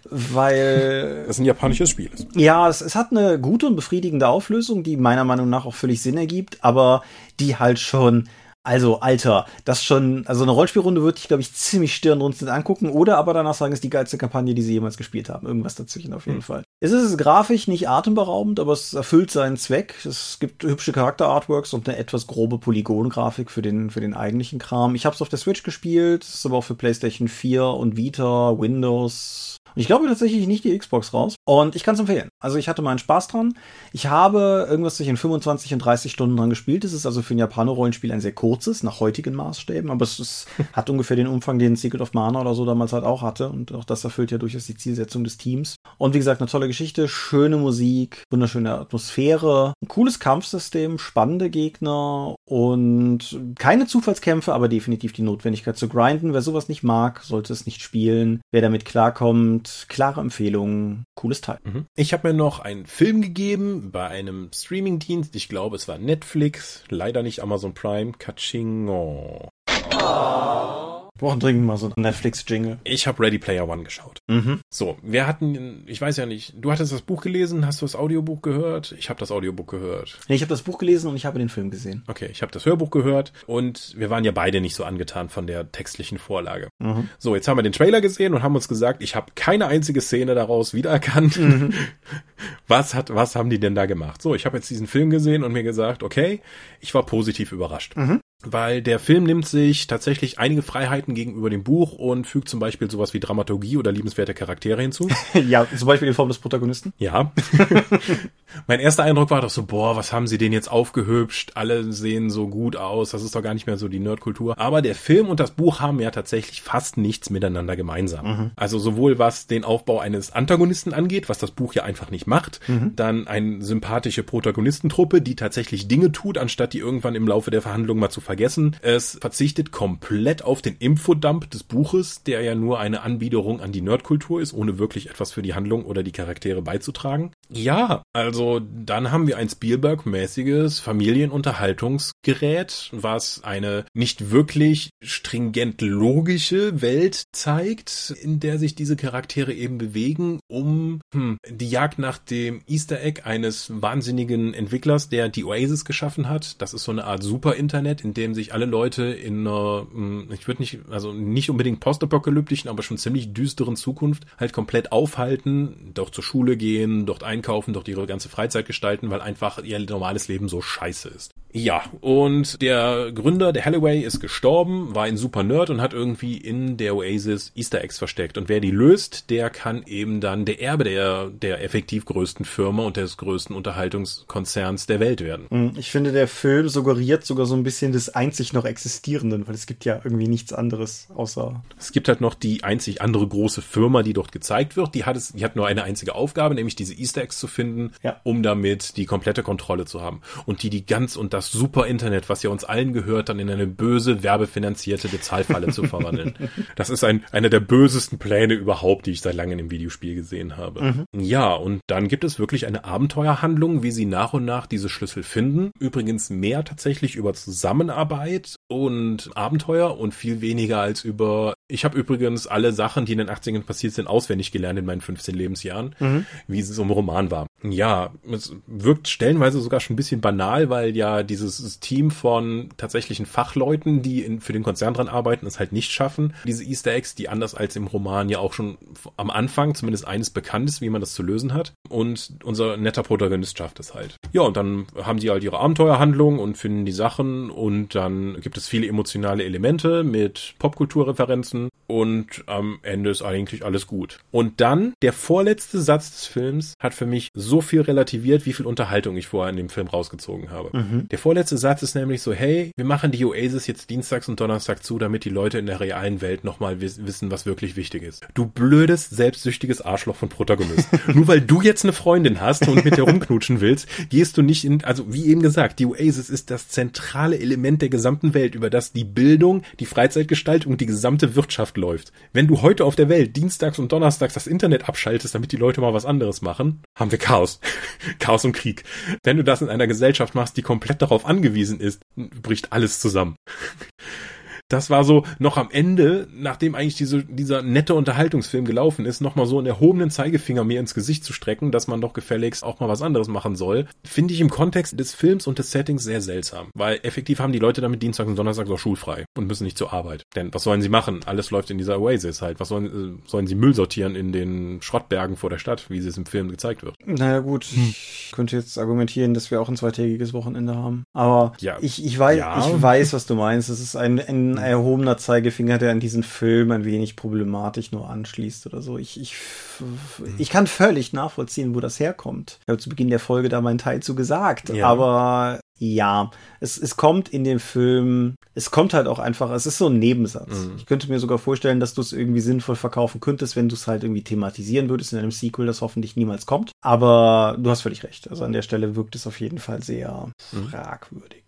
weil. <laughs> Das ist ein japanisches Spiel ist. Ja, es, es hat eine gute und befriedigende Auflösung, die meiner Meinung nach auch völlig Sinn ergibt, aber die halt schon also, Alter, das schon, also eine Rollspielrunde würde ich, glaube ich, ziemlich stirnrunzelnd angucken oder aber danach sagen, ist die geilste Kampagne, die sie jemals gespielt haben. Irgendwas dazwischen auf jeden hm. Fall. Es ist grafisch nicht atemberaubend, aber es erfüllt seinen Zweck. Es gibt hübsche Charakterartworks und eine etwas grobe Polygongrafik für den, für den eigentlichen Kram. Ich habe es auf der Switch gespielt, es ist aber auch für PlayStation 4 und Vita, Windows Und ich glaube tatsächlich nicht die Xbox raus. Und ich kann es empfehlen. Also ich hatte meinen Spaß dran. Ich habe irgendwas zwischen 25 und 30 Stunden dran gespielt. Es ist also für ein Japaner-Rollenspiel ein sehr kurzes, nach heutigen Maßstäben. Aber es ist, <laughs> hat ungefähr den Umfang, den Secret of Mana oder so damals halt auch hatte. Und auch das erfüllt ja durchaus die Zielsetzung des Teams. Und wie gesagt, eine tolle Geschichte, schöne Musik, wunderschöne Atmosphäre, ein cooles Kampfsystem, spannende Gegner und keine Zufallskämpfe, aber definitiv die Notwendigkeit zu grinden. Wer sowas nicht mag, sollte es nicht spielen. Wer damit klarkommt, klare Empfehlungen, cooles Teil. Mhm. Ich habe mir noch einen Film gegeben bei einem Streamingdienst. Ich glaube, es war Netflix, leider nicht Amazon Prime. Kachingo. Oh brauchen dringend mal so einen Netflix-Jingle. Ich habe Ready Player One geschaut. Mhm. So, wir hatten, ich weiß ja nicht, du hattest das Buch gelesen, hast du das Audiobuch gehört? Ich habe das Audiobuch gehört. Nee, ich habe das Buch gelesen und ich habe den Film gesehen. Okay, ich habe das Hörbuch gehört und wir waren ja beide nicht so angetan von der textlichen Vorlage. Mhm. So, jetzt haben wir den Trailer gesehen und haben uns gesagt, ich habe keine einzige Szene daraus wiedererkannt. Mhm. <laughs> Was hat, was haben die denn da gemacht? So, ich habe jetzt diesen Film gesehen und mir gesagt, okay, ich war positiv überrascht. Mhm weil der Film nimmt sich tatsächlich einige Freiheiten gegenüber dem Buch und fügt zum Beispiel sowas wie Dramaturgie oder liebenswerte Charaktere hinzu. <laughs> ja, zum Beispiel in Form des Protagonisten. Ja. <laughs> mein erster Eindruck war doch so, boah, was haben sie den jetzt aufgehübscht? Alle sehen so gut aus. Das ist doch gar nicht mehr so die Nerdkultur. Aber der Film und das Buch haben ja tatsächlich fast nichts miteinander gemeinsam. Mhm. Also sowohl was den Aufbau eines Antagonisten angeht, was das Buch ja einfach nicht macht, mhm. dann eine sympathische Protagonistentruppe, die tatsächlich Dinge tut, anstatt die irgendwann im Laufe der Verhandlung mal zu vergessen. Es verzichtet komplett auf den Infodump des Buches, der ja nur eine Anbiederung an die Nerdkultur ist, ohne wirklich etwas für die Handlung oder die Charaktere beizutragen. Ja, also dann haben wir ein Spielberg-mäßiges Familienunterhaltungsgerät, was eine nicht wirklich stringent logische Welt zeigt, in der sich diese Charaktere eben bewegen, um hm, die Jagd nach dem Easter Egg eines wahnsinnigen Entwicklers, der die Oasis geschaffen hat. Das ist so eine Art Super-Internet, in dem sich alle Leute in einer, hm, ich würde nicht, also nicht unbedingt postapokalyptischen, aber schon ziemlich düsteren Zukunft halt komplett aufhalten, dort zur Schule gehen, dort ein einkaufen, dort ihre ganze Freizeit gestalten, weil einfach ihr normales Leben so scheiße ist. Ja, und der Gründer, der Halliway, ist gestorben, war ein super Nerd und hat irgendwie in der Oasis Easter Eggs versteckt. Und wer die löst, der kann eben dann der Erbe der, der effektiv größten Firma und des größten Unterhaltungskonzerns der Welt werden. Hm, ich finde, der Film suggeriert sogar so ein bisschen des einzig noch Existierenden, weil es gibt ja irgendwie nichts anderes außer. Es gibt halt noch die einzig andere große Firma, die dort gezeigt wird. Die hat es, die hat nur eine einzige Aufgabe, nämlich diese Easter Eggs zu finden, ja. um damit die komplette Kontrolle zu haben. Und die die ganz und das das super Internet, was ja uns allen gehört, dann in eine böse, werbefinanzierte Bezahlfalle zu verwandeln. <laughs> Das ist ein, einer der bösesten Pläne überhaupt, die ich seit langem im Videospiel gesehen habe. Mhm. Ja, und dann gibt es wirklich eine Abenteuerhandlung, wie sie nach und nach diese Schlüssel finden. Übrigens mehr tatsächlich über Zusammenarbeit und Abenteuer und viel weniger als über ich habe übrigens alle Sachen, die in den 80ern passiert sind, auswendig gelernt in meinen 15 Lebensjahren, mhm. wie es im Roman war. Ja, es wirkt stellenweise sogar schon ein bisschen banal, weil ja dieses Team von tatsächlichen Fachleuten, die in, für den Konzern dran arbeiten, es halt nicht schaffen. Diese Easter Eggs, die anders als im Roman ja auch schon am Anfang zumindest eines bekannt ist, wie man das zu lösen hat. Und unser netter Protagonist schafft es halt. Ja, und dann haben die halt ihre Abenteuerhandlung und finden die Sachen und dann gibt es viele emotionale Elemente mit Popkulturreferenzen und am Ende ist eigentlich alles gut. Und dann der vorletzte Satz des Films hat für mich so viel relativiert, wie viel Unterhaltung ich vorher in dem Film rausgezogen habe. Mhm. Der vorletzte Satz ist nämlich so, hey, wir machen die Oasis jetzt dienstags und donnerstag zu, damit die Leute in der realen Welt nochmal wissen, was wirklich wichtig ist. Du blödes, selbstsüchtiges Arschloch von Protagonist. <laughs> Nur weil du jetzt eine Freundin hast und mit der rumknutschen willst, gehst du nicht in, also wie eben gesagt, die Oasis ist das zentrale Element der gesamten Welt, über das die Bildung, die Freizeitgestaltung und die gesamte Wirtschaft läuft. Wenn du heute auf der Welt dienstags und donnerstags das Internet abschaltest, damit die Leute mal was anderes machen, haben wir Chaos. <laughs> Chaos und Krieg. Wenn du das in einer Gesellschaft machst, die komplett darauf angewiesen ist, bricht alles zusammen das war so noch am Ende, nachdem eigentlich diese, dieser nette Unterhaltungsfilm gelaufen ist, nochmal so einen erhobenen Zeigefinger mir ins Gesicht zu strecken, dass man doch gefälligst auch mal was anderes machen soll, finde ich im Kontext des Films und des Settings sehr seltsam. Weil effektiv haben die Leute damit Dienstag und Donnerstag auch schulfrei und müssen nicht zur Arbeit. Denn was sollen sie machen? Alles läuft in dieser Oasis halt. Was sollen, äh, sollen sie Müll sortieren in den Schrottbergen vor der Stadt, wie es im Film gezeigt wird? Naja gut, hm. ich könnte jetzt argumentieren, dass wir auch ein zweitägiges Wochenende haben. Aber ja. ich, ich, weiß, ja. ich weiß, was du meinst. Es ist ein, ein erhobener Zeigefinger, der an diesen Film ein wenig problematisch nur anschließt oder so. Ich, ich, ich kann völlig nachvollziehen, wo das herkommt. Ich habe zu Beginn der Folge da meinen Teil zu gesagt, Ja. aber ja, es, es kommt in dem Film, es kommt halt auch einfach, es ist so ein Nebensatz. Mhm. Ich könnte mir sogar vorstellen, dass du es irgendwie sinnvoll verkaufen könntest, wenn du es halt irgendwie thematisieren würdest in einem Sequel, das hoffentlich niemals kommt. Aber du hast völlig recht. Also an der Stelle wirkt es auf jeden Fall sehr Mhm. fragwürdig.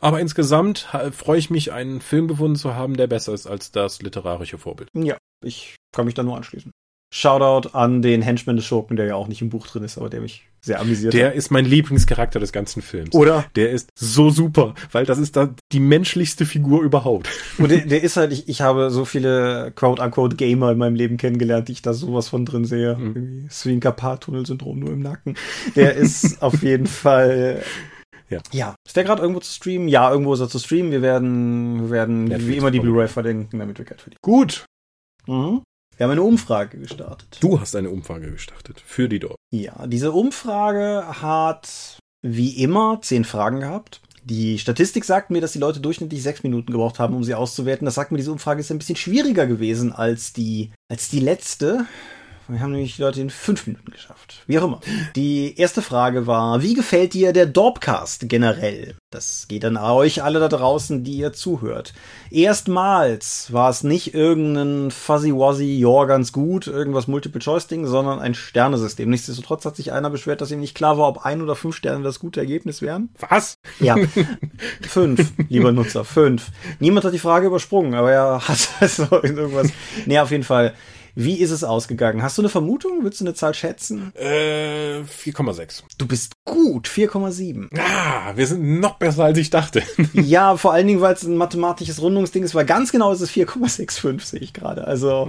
Aber insgesamt freue ich mich, einen Film gefunden zu haben, der besser ist als das literarische Vorbild. Ja, ich kann mich da nur anschließen. Shoutout an den Henchman des Schurken, der ja auch nicht im Buch drin ist, aber der mich sehr amüsiert Der hat. ist mein Lieblingscharakter des ganzen Films. Oder? Der ist so super, weil das ist da die menschlichste Figur überhaupt. <laughs> Und der, der ist halt, ich, ich habe so viele quote-unquote Gamer in meinem Leben kennengelernt, die ich da sowas von drin sehe. Mhm. Carpal-Tunnel-Syndrom nur im Nacken. Der ist <laughs> auf jeden Fall. Ja. ja. Ist der gerade irgendwo zu streamen? Ja, irgendwo ist er zu streamen. Wir werden, wir werden Netflix wie immer die. Blu-ray verdenken, damit wir Geld verdienen. Gut. Mhm. Wir haben eine Umfrage gestartet. Du hast eine Umfrage gestartet für die Dorf. Ja, diese Umfrage hat wie immer zehn Fragen gehabt. Die Statistik sagt mir, dass die Leute durchschnittlich sechs Minuten gebraucht haben, um sie auszuwerten. Das sagt mir, diese Umfrage ist ein bisschen schwieriger gewesen als die, als die letzte. Wir haben nämlich die Leute in fünf Minuten geschafft. Wie auch immer. Die erste Frage war, wie gefällt dir der Dorpcast generell? Das geht an euch alle da draußen, die ihr zuhört. Erstmals war es nicht irgendein Fuzzy-Wuzzy, ja, ganz gut, irgendwas Multiple-Choice-Ding, sondern ein Sternesystem. Nichtsdestotrotz hat sich einer beschwert, dass ihm nicht klar war, ob ein oder fünf Sterne das gute Ergebnis wären. Was? Ja, fünf, lieber Nutzer, fünf. Niemand hat die Frage übersprungen, aber er hat <laughs> also irgendwas. Nee, auf jeden Fall. Wie ist es ausgegangen? Hast du eine Vermutung? Willst du eine Zahl schätzen? Äh, 4,6. Du bist gut, 4,7. Ah, wir sind noch besser, als ich dachte. <laughs> Ja, vor allen Dingen, weil es ein mathematisches Rundungsding ist, weil ganz genau ist es 4,65, sehe ich gerade. Also,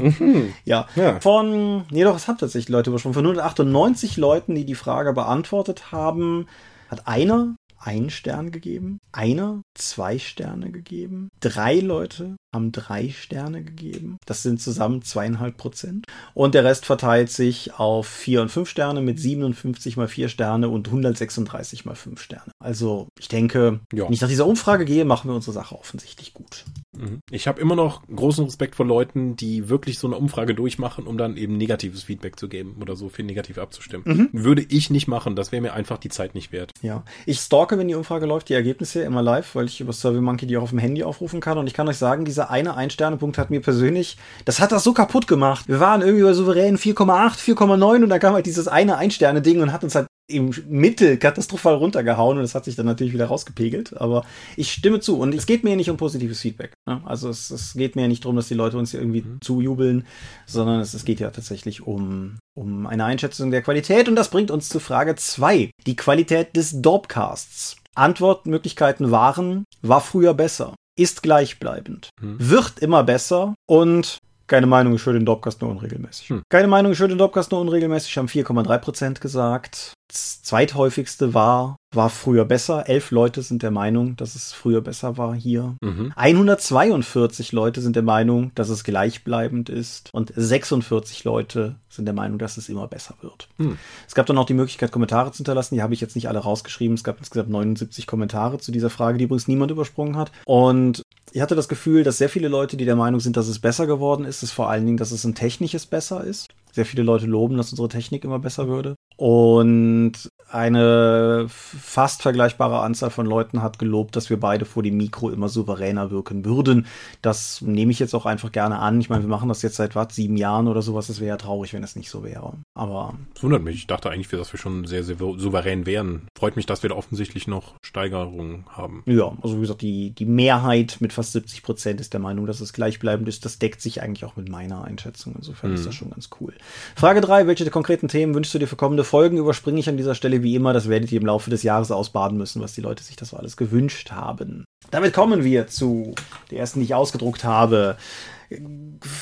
ja. Ja. Von, nee, doch, es haben tatsächlich Leute übersprungen. Von 198 Leuten, die die Frage beantwortet haben, hat einer einen Stern gegeben, einer zwei Sterne gegeben, drei Leute haben drei Sterne gegeben. Das sind zusammen zweieinhalb Prozent. Und der Rest verteilt sich auf vier und fünf Sterne mit 57 mal vier Sterne und 136 mal fünf Sterne. Also ich denke, Ja. wenn ich nach dieser Umfrage gehe, machen wir unsere Sache offensichtlich gut. Mhm. Ich habe immer noch großen Respekt vor Leuten, die wirklich so eine Umfrage durchmachen, um dann eben negatives Feedback zu geben oder so viel negativ abzustimmen. Würde ich nicht machen, das wäre mir einfach die Zeit nicht wert. Ja, ich stalke, wenn die Umfrage läuft, die Ergebnisse immer live, weil ich über SurveyMonkey die auch auf dem Handy aufrufen kann. Und ich kann euch sagen, dieser eine Ein-Sterne-Punkt hat mir persönlich, das hat das so kaputt gemacht. Wir waren irgendwie bei souverän 4,8, 4,9 und dann kam halt dieses eine Ein-Sterne-Ding und hat uns halt im Mittel katastrophal runtergehauen und das hat sich dann natürlich wieder rausgepegelt. Aber ich stimme zu und es geht mir nicht um positives Feedback. Ne? Also es, es geht mir nicht darum, dass die Leute uns hier irgendwie zujubeln, sondern es, es geht ja tatsächlich um, um eine Einschätzung der Qualität und das bringt uns zu Frage zwei Die Qualität des Dorpcasts. Antwortmöglichkeiten waren, war früher besser, ist gleichbleibend, wird immer besser und keine Meinung, ich höre den Dorpcast nur unregelmäßig. Hm. Keine Meinung, ich höre den Dorpcast nur unregelmäßig, haben 4,3% gesagt. Das zweithäufigste war, war früher besser. Elf Leute sind der Meinung, dass es früher besser war hier. Mhm. 142 Leute sind der Meinung, dass es gleichbleibend ist und 46 Leute sind der Meinung, dass es immer besser wird. Hm. Es gab dann auch die Möglichkeit, Kommentare zu hinterlassen. Die habe ich jetzt nicht alle rausgeschrieben. Es gab insgesamt 79 Kommentare zu dieser Frage, die übrigens niemand übersprungen hat. Und ich hatte das Gefühl, dass sehr viele Leute, die der Meinung sind, dass es besser geworden ist, es vor allen Dingen, dass es ein technisches besser ist. Sehr viele Leute loben, dass unsere Technik immer besser würde. Und eine fast vergleichbare Anzahl von Leuten hat gelobt, dass wir beide vor dem Mikro immer souveräner wirken würden. Das nehme ich jetzt auch einfach gerne an. Ich meine, wir machen das jetzt seit was, sieben Jahren oder sowas. Es wäre ja traurig, wenn es nicht so wäre. Aber Das wundert mich. Ich dachte eigentlich, dass wir schon sehr, sehr souverän wären. Freut mich, dass wir da offensichtlich noch Steigerungen haben. ja, also wie gesagt, die, die Mehrheit mit fast 70 Prozent ist der Meinung, dass es gleichbleibend ist. Das deckt sich eigentlich auch mit meiner Einschätzung. Insofern ist das schon ganz cool. Frage drei: Welche der konkreten Themen wünschst du dir für kommende Folgen? Überspringe ich an dieser Stelle wie immer. Das werdet ihr im Laufe des Jahres ausbaden müssen, was die Leute sich das so alles gewünscht haben. Damit kommen wir zu der ersten, die ich ausgedruckt habe.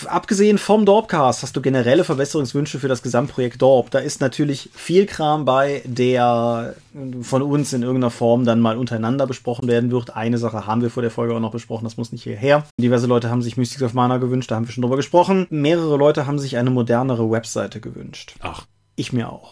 Abgesehen vom Dorpcast hast du generelle Verbesserungswünsche für das Gesamtprojekt Dorp. Da ist natürlich viel Kram bei, der von uns in irgendeiner Form dann mal untereinander besprochen werden wird. Eine Sache haben wir vor der Folge auch noch besprochen, das muss nicht hierher. Diverse Leute haben sich Mystics of Mana gewünscht, da haben wir schon drüber gesprochen. Mehrere Leute haben sich eine modernere Webseite gewünscht. Ach, Ich mir auch.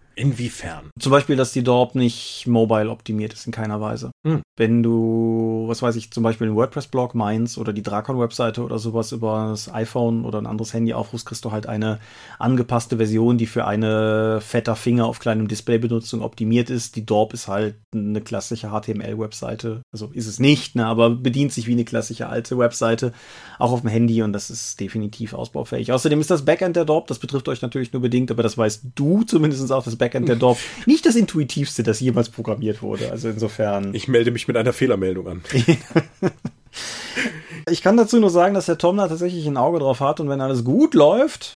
Inwiefern? Zum Beispiel, dass die Dorp nicht mobile optimiert ist in keiner Weise. Hm. Wenn du, was weiß ich, zum Beispiel einen WordPress-Blog meinst oder die Drakon-Webseite oder sowas über das iPhone oder ein anderes Handy aufrufst, kriegst du halt eine angepasste Version, die für eine fetter Finger auf kleinem Display-Benutzung optimiert ist. Die Dorp ist halt eine klassische HTML-Webseite. Also ist es nicht, ne, aber bedient sich wie eine klassische alte Webseite, auch auf dem Handy und das ist definitiv ausbaufähig. Außerdem ist das Backend der Dorp, das betrifft euch natürlich nur bedingt, aber das weißt du zumindest auch, das Backend der Dorp <laughs> nicht das intuitivste, das jemals programmiert wurde. Also insofern. Ich melde mich mit einer Fehlermeldung an. <laughs> ich kann dazu nur sagen, dass der Tom da tatsächlich ein Auge drauf hat und wenn alles gut läuft,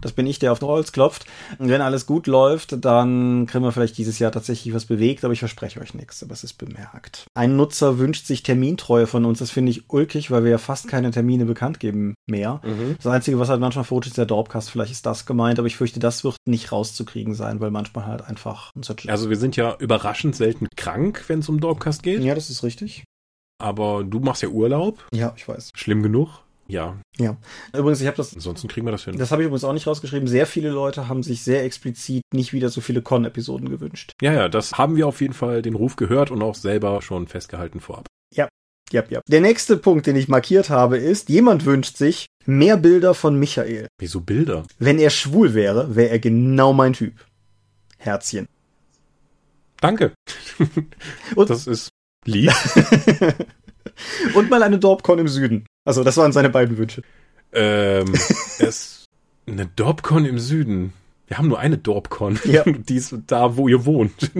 das bin ich, der auf den Holz klopft. Und wenn alles gut läuft, dann kriegen wir vielleicht dieses Jahr tatsächlich was bewegt, aber ich verspreche euch nichts, aber es ist bemerkt. Ein Nutzer wünscht sich Termintreue von uns. Das finde ich ulkig, weil wir ja fast keine Termine bekannt geben mehr. Mhm. Das Einzige, was halt manchmal verrutscht, ist der Dorpcast. Vielleicht ist das gemeint, aber ich fürchte, das wird nicht rauszukriegen sein, weil manchmal halt einfach. Also wir sind ja überraschend selten krank, wenn es um Dorpcast geht. Ja, das ist richtig. Aber du machst ja Urlaub. Ja, ich weiß. Schlimm genug. Ja. Ja. Übrigens, ich habe das. Ansonsten kriegen wir das hin. Das habe ich übrigens auch nicht rausgeschrieben. Sehr viele Leute haben sich sehr explizit nicht wieder so viele Con-Episoden gewünscht. Ja, ja, das haben wir auf jeden Fall den Ruf gehört und auch selber schon festgehalten vorab. Ja. Ja, ja. Der nächste Punkt, den ich markiert habe, ist, jemand wünscht sich mehr Bilder von Michael. Wieso Bilder? Wenn er schwul wäre, wäre er genau mein Typ. Herzchen. Danke. Und das ist lieb. <laughs> <laughs> Und mal eine Dorpcon im Süden. Also, das waren seine beiden Wünsche. Ähm, <laughs> es, eine Dorpcon im Süden. Wir haben nur eine Dorpcon. Ja. <laughs> Die ist da, wo ihr wohnt.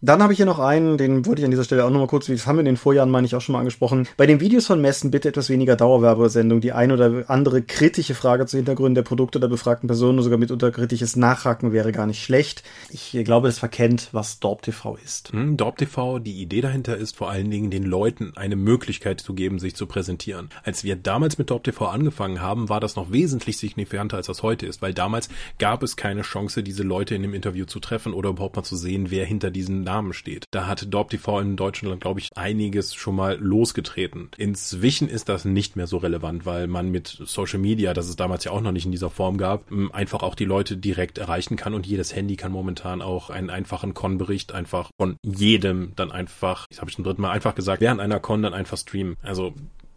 Dann habe ich hier noch einen, den wollte ich an dieser Stelle auch nochmal kurz, das haben wir in den Vorjahren, meine ich, auch schon mal angesprochen. Bei den Videos von Messen bitte etwas weniger Dauerwerbesendung. Die ein oder andere kritische Frage zu Hintergründen der Produkte der befragten Personen, sogar mitunter kritisches Nachhaken wäre gar nicht schlecht. Ich glaube, es verkennt, was Dorp TV ist. Hm, Dorp TV, die Idee dahinter ist vor allen Dingen, den Leuten eine Möglichkeit zu geben, sich zu präsentieren. Als wir damals mit Dorp TV angefangen haben, war das noch wesentlich signifikanter, als das heute ist, weil damals gab es keine Chance, diese Leute in dem Interview zu treffen oder überhaupt mal zu sehen, wer hinter diesen Namen steht. Da hat Dorp TV in Deutschland, glaube ich, einiges schon mal losgetreten. Inzwischen ist das nicht mehr so relevant, weil man mit Social Media, das es damals ja auch noch nicht in dieser Form gab, einfach auch die Leute direkt erreichen kann und jedes Handy kann momentan auch einen einfachen Con-Bericht einfach von jedem dann einfach, das habe ich zum dritten Mal einfach gesagt, während einer Con dann einfach streamen. Also,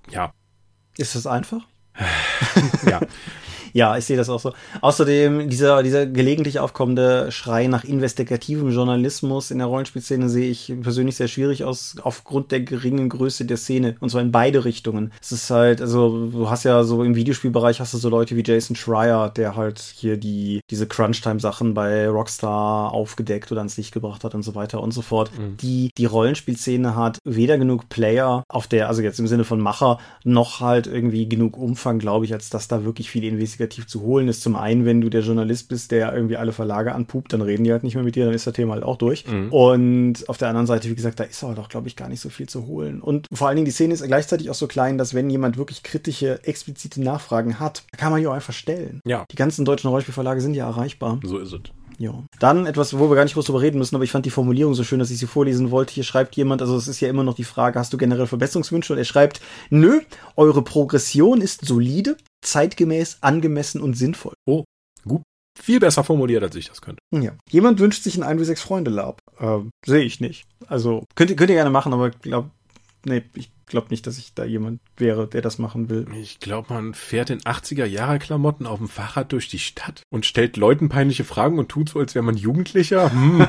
ja. Ist das einfach? ja. <laughs> Ja, ich sehe das auch so. Außerdem, dieser, dieser gelegentlich aufkommende Schrei nach investigativem Journalismus in der Rollenspielszene sehe ich persönlich sehr schwierig aus, aufgrund der geringen Größe der Szene. Und zwar in beide Richtungen. Es ist halt, also, du hast ja so im Videospielbereich hast du so Leute wie Jason Schreier, der halt hier die, diese Crunchtime-Sachen bei Rockstar aufgedeckt oder ans Licht gebracht hat und so weiter und so fort. Mhm. Die, die Rollenspielszene hat weder genug Player auf der, also jetzt im Sinne von Macher, noch halt irgendwie genug Umfang, glaube ich, als dass da wirklich viel investigativ investigativ zu holen ist. Zum einen, wenn du der Journalist bist, der irgendwie alle Verlage anpupt, dann reden die halt nicht mehr mit dir, dann ist das Thema halt auch durch. Mhm. Und auf der anderen Seite, wie gesagt, da ist aber doch, glaube ich, gar nicht so viel zu holen. Und vor allen Dingen, die Szene ist gleichzeitig auch so klein, dass wenn jemand wirklich kritische, explizite Nachfragen hat, kann man die auch einfach stellen. Ja. Die ganzen deutschen Rollenspielverlage sind ja erreichbar. So ist es. Ja. Dann etwas, wo wir gar nicht groß drüber reden müssen, aber ich fand die Formulierung so schön, dass ich sie vorlesen wollte. Hier schreibt jemand, also es ist ja immer noch die Frage, hast du generell Verbesserungswünsche? Und er schreibt, nö, eure Progression ist solide, zeitgemäß, angemessen und sinnvoll. Oh, gut. Viel besser formuliert, als ich das könnte. Ja. Jemand wünscht sich ein 1 Freunde Lab. Ähm, Sehe ich nicht. Also, könnt ihr, könnt ihr gerne machen, aber ich glaube, nee, ich glaube nicht, dass ich da jemand wäre, der das machen will. Ich glaube, man fährt in 80er-Jahre-Klamotten auf dem Fahrrad durch die Stadt und stellt Leuten peinliche Fragen und tut so, als wäre man Jugendlicher. Hm.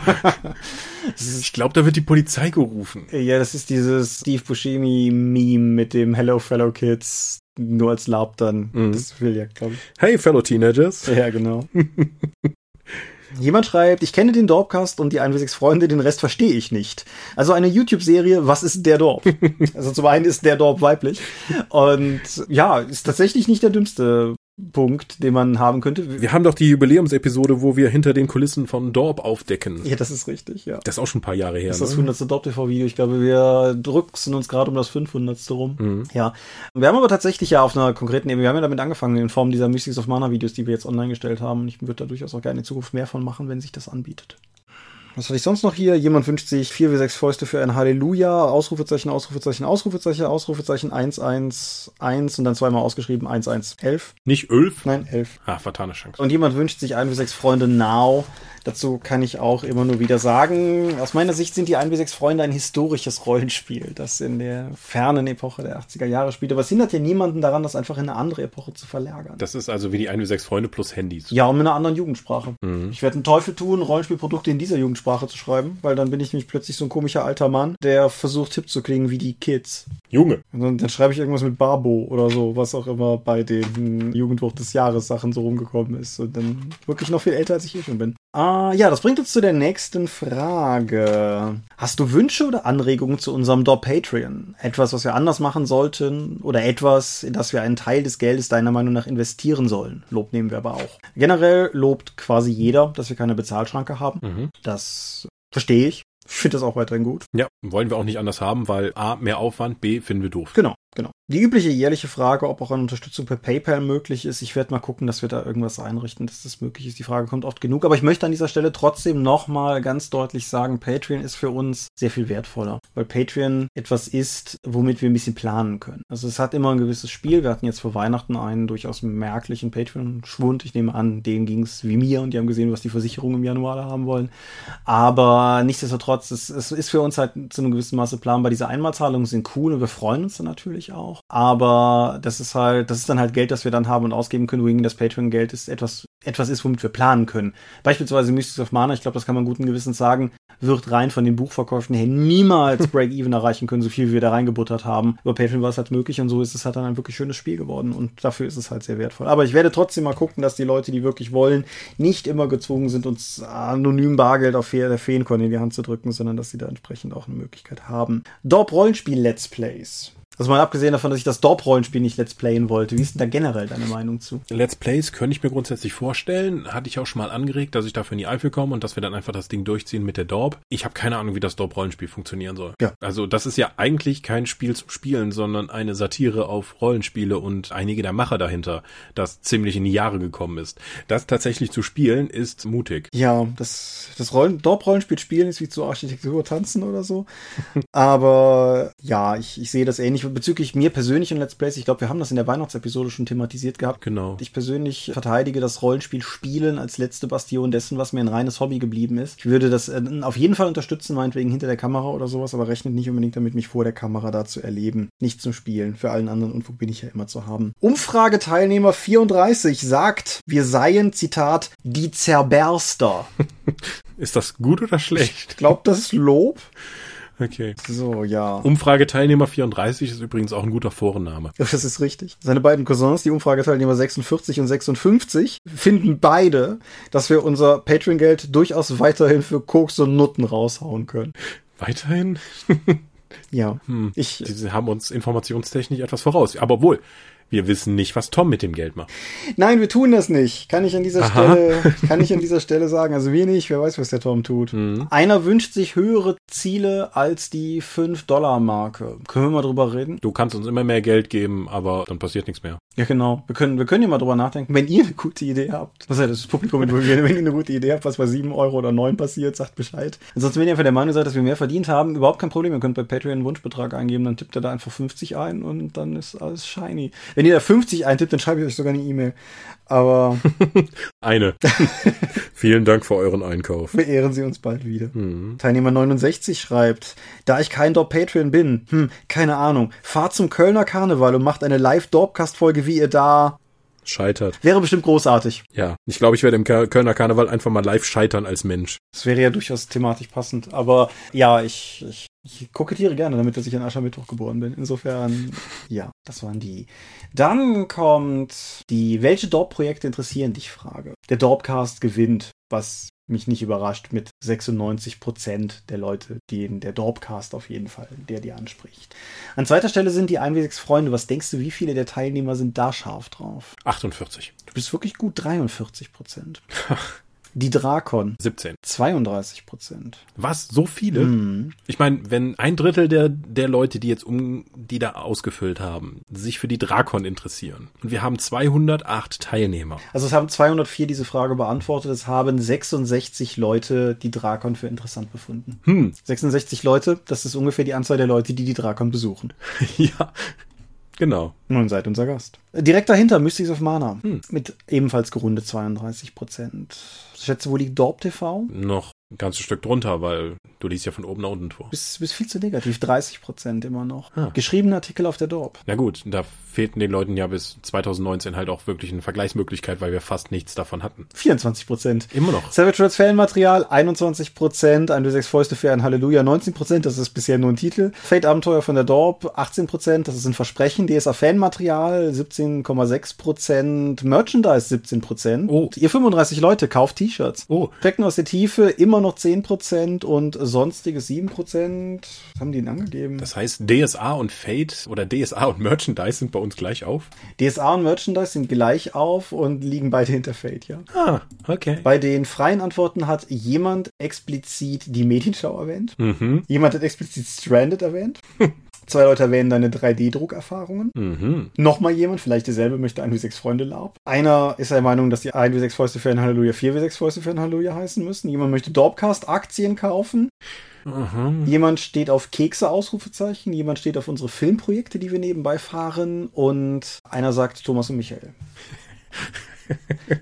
<laughs> ich glaube, da wird die Polizei gerufen. Ja, das ist dieses Steve Buscemi-Meme mit dem Hello Fellow Kids. Nur als Lab dann. Mhm. Das will ja, glaube ich. Hey, Fellow Teenagers. <laughs> Ja, genau. Jemand schreibt, ich kenne den Dorpcast und die 1 Freunde, den Rest verstehe ich nicht. Also eine YouTube-Serie, was ist der Dorp? <laughs> also zum einen ist der Dorp weiblich und ja, ist tatsächlich nicht der dümmste Punkt, den man haben könnte. Wir haben doch die Jubiläumsepisode, wo wir hinter den Kulissen von Dorp aufdecken. Ja, das ist richtig, ja. Das ist auch schon ein paar Jahre her. Das ist das 100. Ne? Dorp-TV-Video. Ich glaube, wir drücken uns gerade um das 500. rum. Mhm. Ja. Wir haben aber tatsächlich ja auf einer konkreten Ebene, wir haben ja damit angefangen, in Form dieser Mystics of Mana-Videos, die wir jetzt online gestellt haben. Und ich würde da durchaus auch gerne in Zukunft mehr von machen, wenn sich das anbietet. Was hatte ich sonst noch hier? Jemand wünscht sich 4 wie 6 Fäuste für ein Halleluja. Ausrufezeichen, Ausrufezeichen, Ausrufezeichen, Ausrufezeichen 111 und dann zweimal ausgeschrieben 1111. Nicht Ölf? Nein, 11. Ah, vertane Chance. Und jemand wünscht sich 1 wie 6 Freunde Now. Dazu kann ich auch immer nur wieder sagen, aus meiner Sicht sind die 1 wie 6 Freunde ein historisches Rollenspiel, das in der fernen Epoche der 80er Jahre spielt. Aber es hindert ja niemanden daran, das einfach in eine andere Epoche zu verlagern. Das ist also wie die 1 wie 6 Freunde plus Handys. Ja, und mit einer anderen Jugendsprache. Mhm. Ich werde einen Teufel tun, Rollenspielprodukte in dieser Jugendsprache zu schreiben, weil dann bin ich nämlich plötzlich so ein komischer alter Mann, der versucht, hip zu klingen wie die Kids. Junge. Und dann, dann schreibe ich irgendwas mit Barbo oder so, was auch immer bei den Jugendwort des Jahres Sachen so rumgekommen ist. Und dann wirklich noch viel älter, als ich hier schon bin. Ah, ja, das bringt uns zu der nächsten Frage. Hast du Wünsche oder Anregungen zu unserem Door Patreon? Etwas, was wir anders machen sollten oder etwas, in das wir einen Teil des Geldes deiner Meinung nach investieren sollen? Lob nehmen wir aber auch. Generell lobt quasi jeder, dass wir keine Bezahlschranke haben. Mhm. Das verstehe ich. Ich finde das auch weiterhin gut. Ja, wollen wir auch nicht anders haben, weil A, mehr Aufwand, B, finden wir doof. Genau. Genau. Die übliche jährliche Frage, ob auch eine Unterstützung per PayPal möglich ist. Ich werde mal gucken, dass wir da irgendwas einrichten, dass das möglich ist. Die Frage kommt oft genug. Aber ich möchte an dieser Stelle trotzdem nochmal ganz deutlich sagen, Patreon ist für uns sehr viel wertvoller. Weil Patreon etwas ist, womit wir ein bisschen planen können. Also es hat immer ein gewisses Spiel. Wir hatten jetzt vor Weihnachten einen durchaus merklichen Patreon-Schwund. Ich nehme an, denen ging es wie mir und die haben gesehen, was die Versicherungen im Januar haben wollen. Aber nichtsdestotrotz, es, es ist für uns halt zu einem gewissen Maße planbar. Diese Einmalzahlungen sind cool und wir freuen uns dann natürlich natürlich auch. Aber das ist halt, das ist dann halt Geld, das wir dann haben und ausgeben können, wohingegen das Patreon-Geld ist etwas, etwas ist, womit wir planen können. Beispielsweise Mystics of Mana, ich glaube, das kann man guten Gewissens sagen, wird rein von den Buchverkäufen her niemals <laughs> Break-Even erreichen können, so viel wie wir da reingebuttert haben. Über Patreon war es halt möglich und so ist es halt dann ein wirklich schönes Spiel geworden und dafür ist es halt sehr wertvoll. Aber ich werde trotzdem mal gucken, dass die Leute, die wirklich wollen, nicht immer gezwungen sind, uns anonym Bargeld auf der Feenkorn in die Hand zu drücken, sondern dass sie da entsprechend auch eine Möglichkeit haben. Dorp Rollenspiel Let's Plays. Also mal abgesehen davon, dass ich das Dorp-Rollenspiel nicht Let's Playen wollte. Wie ist denn da generell deine Meinung zu? Let's Plays könnte ich mir grundsätzlich vorstellen. Hatte ich auch schon mal angeregt, dass ich dafür in die Eifel komme und dass wir dann einfach das Ding durchziehen mit der Dorp. Ich habe keine Ahnung, wie das Dorp-Rollenspiel funktionieren soll. Ja. Also das ist ja eigentlich kein Spiel zum Spielen, sondern eine Satire auf Rollenspiele und einige der Macher dahinter, das ziemlich in die Jahre gekommen ist. Das tatsächlich zu spielen, ist mutig. Ja, das, das Dorp-Rollenspiel spielen ist wie zu Architektur tanzen oder so. <laughs> Aber ja, ich, ich sehe das ähnlich ich bezüglich mir persönlich und Let's Plays, ich glaube, wir haben das in der Weihnachtsepisode schon thematisiert gehabt. Genau. Ich persönlich verteidige das Rollenspiel Spielen als letzte Bastion dessen, was mir ein reines Hobby geblieben ist. Ich würde das äh, auf jeden Fall unterstützen, meinetwegen hinter der Kamera oder sowas, aber rechnet nicht unbedingt damit, mich vor der Kamera da zu erleben. Nicht zum Spielen. Für allen anderen Unfug bin ich ja immer zu haben. Umfrageteilnehmer 34 sagt, wir seien, Zitat, die Zerberster. <laughs> ist das gut oder schlecht? Ich glaube, das ist Lob. Okay. So, ja. Umfrageteilnehmer 34 ist übrigens auch ein guter Vorname. Ja, das ist richtig. Seine beiden Cousins, die Umfrageteilnehmer 46 und 56, finden beide, dass wir unser Patreon-Geld durchaus weiterhin für Koks und Nutten raushauen können. Weiterhin? <laughs> ja. Hm. Ich, Sie haben uns informationstechnisch etwas voraus. Aber wohl, wir wissen nicht, was Tom mit dem Geld macht. Nein, wir tun das nicht. Kann ich an dieser Aha. Stelle, kann ich an dieser Stelle sagen. Also wir nicht, wer weiß, was der Tom tut. Mhm. Einer wünscht sich höhere Ziele als die 5-Dollar-Marke. Können wir mal drüber reden? Du kannst uns immer mehr Geld geben, aber dann passiert nichts mehr. Ja, genau. Wir können, wir können ja mal drüber nachdenken. Wenn ihr eine gute Idee habt, was ja das Publikum involvieren, wenn ihr eine gute Idee habt, was bei 7 Euro oder 9 passiert, sagt Bescheid. Ansonsten, wenn ihr einfach der Meinung seid, dass wir mehr verdient haben, überhaupt kein Problem. Ihr könnt bei Patreon einen Wunschbetrag eingeben, dann tippt ihr da einfach 50 ein und dann ist alles shiny. Wenn wenn ihr da 50 eintippt, dann schreibe ich euch sogar eine E-Mail. Aber. <laughs> eine. <laughs> Vielen Dank für euren Einkauf. Beehren Sie uns bald wieder. Mhm. Teilnehmer 69 schreibt, da ich kein Dorp Patreon bin, hm, keine Ahnung, fahrt zum Kölner Karneval und macht eine Live-Dorpcast-Folge, wie ihr da scheitert. Wäre bestimmt großartig. Ja, ich glaube, ich werde im Kölner Karneval einfach mal live scheitern als Mensch. Das wäre ja durchaus thematisch passend. Aber ja, ich, ich, ich kokettiere gerne damit, dass ich an Aschermittwoch geboren bin. Insofern, ja, das waren die. Dann kommt die, welche Dorp-Projekte interessieren dich? Frage. Der Dorpcast gewinnt, was mich nicht überrascht mit 96 Prozent der Leute, in der Dorpcast auf jeden Fall, der die anspricht. An zweiter Stelle sind die 1 Freunde. Was denkst du, wie viele der Teilnehmer sind da scharf drauf? 48. Du bist wirklich gut 43 Prozent. <laughs> Die Drakon. 17. 32 Prozent. Was? So viele? Mhm. Ich meine, wenn ein Drittel der, der Leute, die jetzt um, die da ausgefüllt haben, sich für die Drakon interessieren. Und wir haben 208 Teilnehmer. Also es haben 204 diese Frage beantwortet. Es haben 66 Leute die Drakon für interessant befunden. Hm. 66 Leute, das ist ungefähr die Anzahl der Leute, die die Drakon besuchen. <laughs> ja. Genau. Nun seid unser Gast. Direkt dahinter Mystics of Mana Hm. mit ebenfalls gerundet 32 Prozent. Schätze, wo liegt Dorp TV? Noch ein ganzes Stück drunter, weil du liest ja von oben nach unten vor. Bist, bist viel zu negativ. 30 Prozent immer noch. Ah. Geschriebene Artikel auf der Dorp. Na gut, da fehlten den Leuten ja bis 2019 halt auch wirklich eine Vergleichsmöglichkeit, weil wir fast nichts davon hatten. 24 Prozent. Immer noch. Savage Worlds Fanmaterial 21 Prozent, ein sechs Fäuste für ein Halleluja 19 Prozent, das ist bisher nur ein Titel. Fate Abenteuer von der Dorp 18 Prozent, das ist ein Versprechen. DSA Fanmaterial 17,6 Prozent, Merchandise 17 Prozent. Oh. Ihr 35 Leute kauft T-Shirts. Oh. Strecken aus der Tiefe immer noch 10 Prozent und sonstiges 7 Prozent. Was haben die denn angegeben? Das heißt, DSA und Fate oder DSA und Merchandise sind bei uns gleich auf. DSA und Merchandise sind gleich auf und liegen beide hinter Fate, ja. Ah, okay. Bei den freien Antworten hat jemand explizit die Medienschau erwähnt. Mhm. Jemand hat explizit Stranded erwähnt. <laughs> Zwei Leute erwähnen deine 3D-Druckerfahrungen. Mhm. Nochmal jemand, vielleicht derselbe, möchte 1W6 Freunde Lab. Einer ist der Meinung, dass die 1W6 Fäuste für ein Halleluja 4W6 Fäuste für ein Halleluja heißen müssen. Jemand möchte Dorpcast-Aktien kaufen. Mhm. Jemand steht auf Kekse, Ausrufezeichen. Jemand steht auf unsere Filmprojekte, die wir nebenbei fahren. Und einer sagt Thomas und Michael.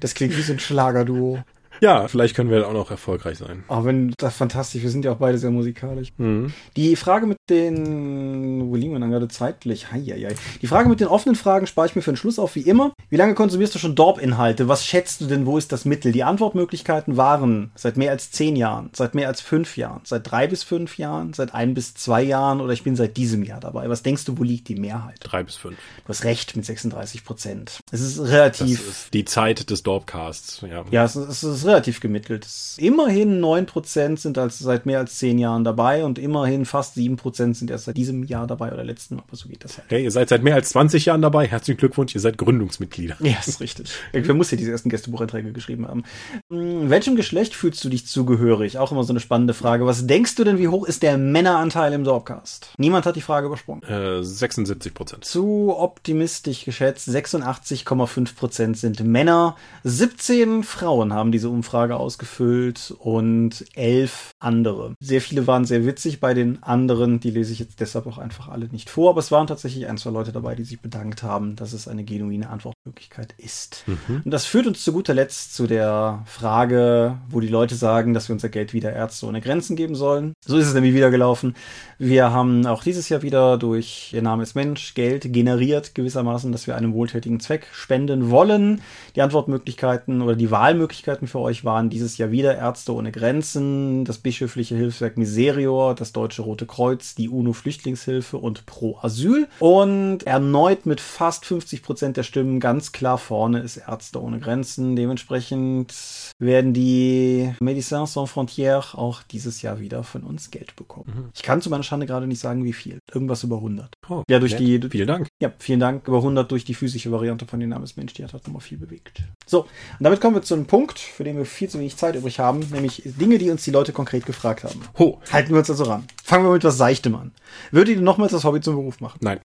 Das klingt wie so ein Schlagerduo. Ja, vielleicht können wir auch noch erfolgreich sein. Aber wenn, das ist fantastisch. Wir sind ja auch beide sehr musikalisch. Mhm. Die Frage mit den, wo liegen wir dann gerade zeitlich? Heieiei. Die Frage mit den offenen Fragen spare ich mir für den Schluss auf, wie immer. Wie lange konsumierst du schon Dorp-Inhalte? Was schätzt du denn, wo ist das Mittel? Die Antwortmöglichkeiten waren seit mehr als zehn Jahren, seit mehr als fünf Jahren, seit drei bis fünf Jahren, seit ein bis zwei Jahren oder ich bin seit diesem Jahr dabei. Was denkst du, wo liegt die Mehrheit? Drei bis fünf. Du hast recht mit 36 Prozent. Es ist Das relativ. ist die Zeit des Dorpcasts. Ja. Ja, es ist, es ist relativ gemittelt. Immerhin 9% sind als, seit mehr als 10 Jahren dabei und immerhin fast 7% sind erst seit diesem Jahr dabei oder letzten Jahr, aber so geht das halt. Hey, ihr seid seit mehr als 20 Jahren dabei. Herzlichen Glückwunsch, ihr seid Gründungsmitglieder. Ja, ist richtig. Wer muss ja diese ersten Gästebucheinträge geschrieben haben? Hm, Welchem Geschlecht fühlst du dich zugehörig? Auch immer so eine spannende Frage. Was denkst du denn, wie hoch ist der Männeranteil im Dorpcast? Niemand hat die Frage übersprungen. Äh, 76 Prozent. Zu optimistisch geschätzt, 86,5% sind Männer, 17 Frauen haben diese Umfrage ausgefüllt und 11 andere. Sehr viele waren sehr witzig, bei den anderen, die lese ich jetzt deshalb auch einfach alle nicht vor, aber es waren tatsächlich ein, zwei Leute dabei, die sich bedankt haben, dass es eine genuine Antwortmöglichkeit ist. Und das führt uns zu guter Letzt zu der Frage, wo die Leute sagen, dass wir unser Geld wieder Ärzte ohne Grenzen geben sollen. So ist es nämlich wieder gelaufen. Wir haben auch dieses Jahr wieder durch Ihr Name ist Mensch Geld generiert, gewissermaßen, dass wir einem wohltätigen Zweck spenden wollen. Die Antwortmöglichkeiten oder die Wahlmöglichkeiten für euch waren dieses Jahr wieder Ärzte ohne Grenzen, das bischöfliche Hilfswerk Miserior, das Deutsche Rote Kreuz, die UNO-Flüchtlingshilfe und Pro Asyl. Und erneut mit fast 50 Prozent der Stimmen ganz klar vorne ist Ärzte ohne Grenzen. Dementsprechend werden die Médecins Sans Frontières auch dieses Jahr wieder von uns Geld bekommen. Ich kann zu meiner Schande gerade nicht sagen, wie viel. Irgendwas über 100. Oh, Ja, durch nett. die- Vielen Dank. Ja, vielen Dank. Über 100 durch die physische Variante von den Namens Mensch, die hat halt nochmal viel bewegt. So, und damit kommen wir zu einem Punkt, für den wir viel zu wenig Zeit übrig haben, nämlich Dinge, die uns die Leute konkret gefragt haben. Ho. Halten wir uns also ran. Fangen wir mit was Seichtem an. Würdet ihr nochmals das Hobby zum Beruf machen? Nein.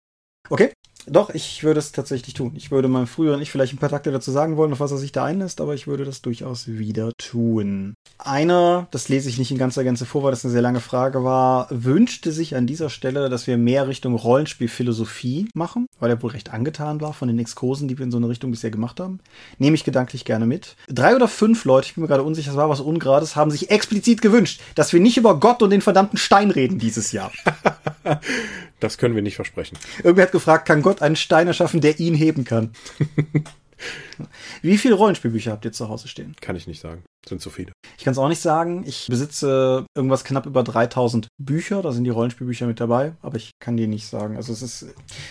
Okay. Doch, ich würde es tatsächlich tun. Ich würde meinem früheren Ich vielleicht ein paar Takte dazu sagen wollen, auf was er sich da einlässt, aber ich würde das durchaus wieder tun. Einer, das lese ich nicht in ganzer Gänze vor, weil das eine sehr lange Frage war, wünschte sich an dieser Stelle, dass wir mehr Richtung Rollenspielphilosophie machen, weil er wohl recht angetan war von den Exkursen, die wir in so eine Richtung bisher gemacht haben. Nehme ich gedanklich gerne mit. Drei oder fünf Leute, ich bin mir gerade unsicher, es war was Ungerades, haben sich explizit gewünscht, dass wir nicht über Gott und den verdammten Stein reden dieses Jahr. <laughs> Das können wir nicht versprechen. Irgendwer hat gefragt, kann Gott einen Stein erschaffen, der ihn heben kann? <laughs> Wie viele Rollenspielbücher habt ihr zu Hause stehen? Kann ich nicht sagen. Sind zu viele. Ich kann es auch nicht sagen. Ich besitze irgendwas knapp über 3000 Bücher. Da sind die Rollenspielbücher mit dabei. Aber ich kann die nicht sagen. Also es ist,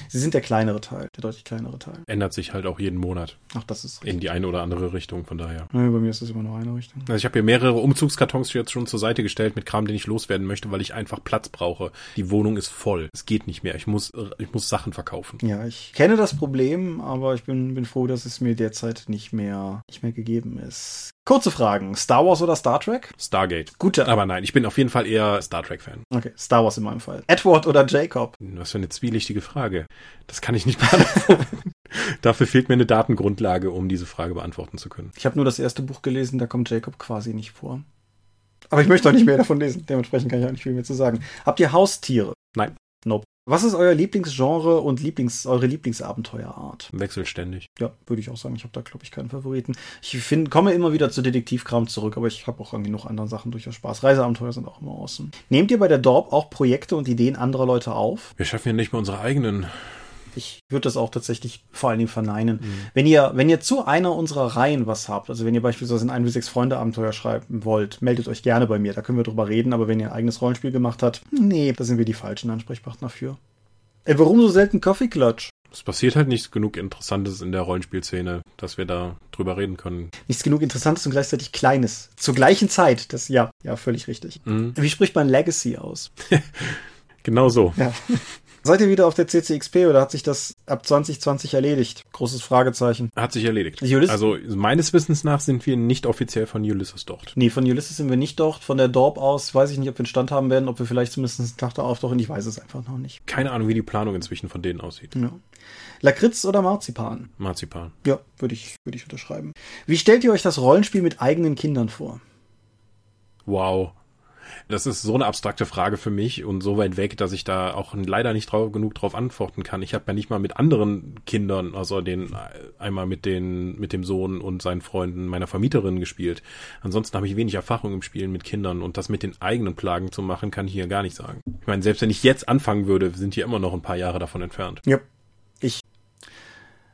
sie sind der kleinere Teil, der deutlich kleinere Teil. Ändert sich halt auch jeden Monat Ach, das ist in die eine oder andere Richtung, von daher. Nee, bei mir ist das immer nur eine Richtung. Also ich habe hier mehrere Umzugskartons jetzt schon zur Seite gestellt mit Kram, den ich loswerden möchte, weil ich einfach Platz brauche. Die Wohnung ist voll. Es geht nicht mehr. Ich muss, ich muss Sachen verkaufen. Ja, ich kenne das Problem, aber ich bin, bin froh, dass es mir derzeit nicht mehr, nicht mehr gegeben ist. Kurze Fragen. Star Wars oder Star Trek? Stargate. Gute. Aber nein, ich bin auf jeden Fall eher Star Trek-Fan. Okay, Star Wars in meinem Fall. Edward oder Jacob? Was für eine zwielichtige Frage. Das kann ich nicht <laughs> beantworten. Dafür fehlt mir eine Datengrundlage, um diese Frage beantworten zu können. Ich habe nur das erste Buch gelesen, da kommt Jacob quasi nicht vor. Aber ich möchte auch nicht mehr davon lesen. Dementsprechend kann ich auch nicht viel mehr zu sagen. Habt ihr Haustiere? Nein. Nope. Was ist euer Lieblingsgenre und Lieblings, eure Lieblingsabenteuerart? Wechselständig. Ja, würde ich auch sagen. Ich habe da, glaube ich, keinen Favoriten. Ich find, komme immer wieder zu Detektivkram zurück, aber ich habe auch irgendwie noch anderen Sachen durchaus Spaß. Reiseabenteuer sind auch immer awesome. Nehmt ihr bei der Dorp auch Projekte und Ideen anderer Leute auf? Wir schaffen ja nicht mal unsere eigenen. Ich würde das auch tatsächlich vor allen Dingen verneinen. Mhm. Wenn ihr, wenn ihr zu einer unserer Reihen was habt, also wenn ihr beispielsweise ein 1 bis 6 Freunde Abenteuer schreiben wollt, meldet euch gerne bei mir, da können wir drüber reden, aber wenn ihr ein eigenes Rollenspiel gemacht habt, nee, da sind wir die falschen Ansprechpartner für. Ey, warum so selten Coffee Clutch? Es passiert halt nichts genug Interessantes in der Rollenspielszene, dass wir da drüber reden können. Nichts genug Interessantes und gleichzeitig Kleines. Zur gleichen Zeit. Das, ja, ja, völlig richtig. Mhm. Wie spricht man Legacy aus? <laughs> genau so. Ja. Seid ihr wieder auf der CCXP oder hat sich das ab 2020 erledigt? Großes Fragezeichen. Hat sich erledigt. Ulysses? Also meines Wissens nach sind wir nicht offiziell von Ulysses dort. Nee, von Ulysses sind wir nicht dort. Von der Dorp aus weiß ich nicht, ob wir einen Stand haben werden, ob wir vielleicht zumindest einen Tag da auftauchen. Ich weiß es einfach noch nicht. Keine Ahnung, wie die Planung inzwischen von denen aussieht. Ja. Lakritz oder Marzipan? Marzipan. Ja, würde ich, würde ich unterschreiben. Wie stellt ihr euch das Rollenspiel mit eigenen Kindern vor? Wow. Das ist so eine abstrakte Frage für mich und so weit weg, dass ich da auch leider nicht drauf, genug drauf antworten kann. Ich habe ja nicht mal mit anderen Kindern, also den einmal mit den mit dem Sohn und seinen Freunden meiner Vermieterin gespielt. Ansonsten habe ich wenig Erfahrung im Spielen mit Kindern und das mit den eigenen Plagen zu machen, kann ich hier gar nicht sagen. Ich meine, selbst wenn ich jetzt anfangen würde, sind hier immer noch ein paar Jahre davon entfernt. Ja. Ich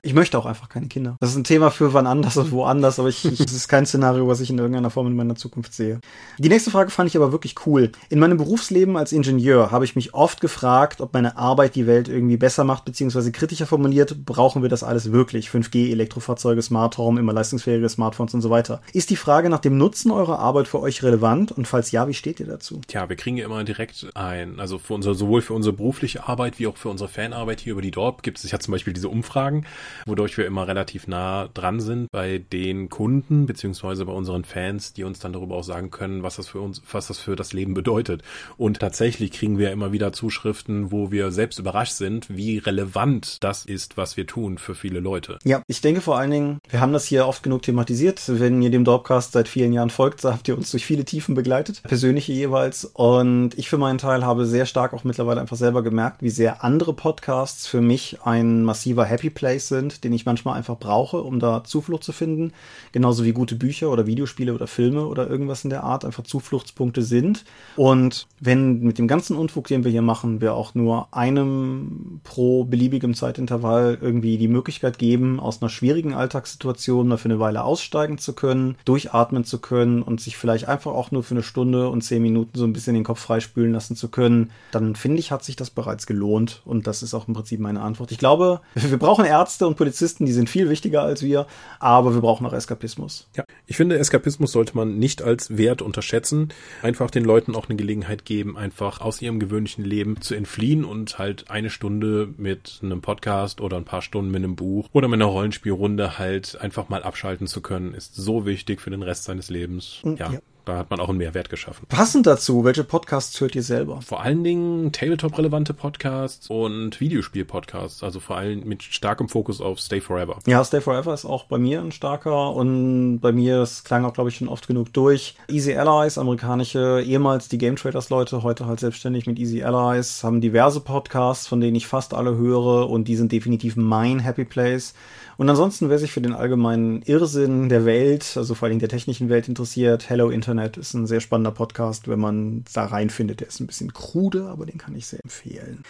ich möchte auch einfach keine Kinder. Das ist ein Thema für wann anders und woanders, aber ich, ich, <laughs> es ist kein Szenario, was ich in irgendeiner Form in meiner Zukunft sehe. Die nächste Frage fand ich aber wirklich cool. In meinem Berufsleben als Ingenieur habe ich mich oft gefragt, ob meine Arbeit die Welt irgendwie besser macht, beziehungsweise kritischer formuliert, brauchen wir das alles wirklich? 5G, Elektrofahrzeuge, Smart Home, immer leistungsfähige Smartphones und so weiter. Ist die Frage nach dem Nutzen eurer Arbeit für euch relevant? Und falls ja, wie steht ihr dazu? Tja, wir kriegen ja immer direkt ein, also für unser, sowohl für unsere berufliche Arbeit wie auch für unsere Fanarbeit hier über die Dorp gibt es ja zum Beispiel diese Umfragen, wodurch wir immer relativ nah dran sind bei den Kunden beziehungsweise bei unseren Fans, die uns dann darüber auch sagen können, was das für uns, was das für das Leben bedeutet. Und tatsächlich kriegen wir immer wieder Zuschriften, wo wir selbst überrascht sind, wie relevant das ist, was wir tun für viele Leute. Ja, ich denke vor allen Dingen, wir haben das hier oft genug thematisiert. Wenn ihr dem Dorpcast seit vielen Jahren folgt, habt ihr uns durch viele Tiefen begleitet, persönliche jeweils. Und ich für meinen Teil habe sehr stark auch mittlerweile einfach selber gemerkt, wie sehr andere Podcasts für mich ein massiver Happy Place sind, den ich manchmal einfach brauche, um da Zuflucht zu finden. Genauso wie gute Bücher oder Videospiele oder Filme oder irgendwas in der Art einfach Zufluchtspunkte sind. Und wenn mit dem ganzen Unfug, den wir hier machen, wir auch nur einem pro beliebigem Zeitintervall irgendwie die Möglichkeit geben, aus einer schwierigen Alltagssituation mal für eine Weile aussteigen zu können, durchatmen zu können und sich vielleicht einfach auch nur für eine Stunde und zehn Minuten so ein bisschen den Kopf freispülen lassen zu können, dann finde ich, hat sich das bereits gelohnt. Und das ist auch im Prinzip meine Antwort. Ich glaube, <laughs> wir brauchen Ärzte und Polizisten, die sind viel wichtiger als wir, aber wir brauchen auch Eskapismus. Ja, ich finde, Eskapismus sollte man nicht als Wert unterschätzen. Einfach den Leuten auch eine Gelegenheit geben, einfach aus ihrem gewöhnlichen Leben zu entfliehen und halt eine Stunde mit einem Podcast oder ein paar Stunden mit einem Buch oder mit einer Rollenspielrunde halt einfach mal abschalten zu können, ist so wichtig für den Rest seines Lebens. ja. ja da hat man auch einen Mehrwert geschaffen. Passend dazu, welche Podcasts hört ihr selber? Vor allen Dingen Tabletop-relevante Podcasts und Videospiel-Podcasts, also vor allem mit starkem Fokus auf Stay Forever. Ja, Stay Forever ist auch bei mir ein starker und bei mir, das klang auch, glaube ich, schon oft genug durch. Easy Allies, amerikanische, ehemals die Game Traders Leute, heute halt selbstständig mit Easy Allies, haben diverse Podcasts, von denen ich fast alle höre und die sind definitiv mein Happy Place. Und ansonsten, wer sich für den allgemeinen Irrsinn der Welt, also vor allem der technischen Welt interessiert, Hello Internet ist ein sehr spannender Podcast, wenn man da reinfindet. Der ist ein bisschen krude, aber den kann ich sehr empfehlen.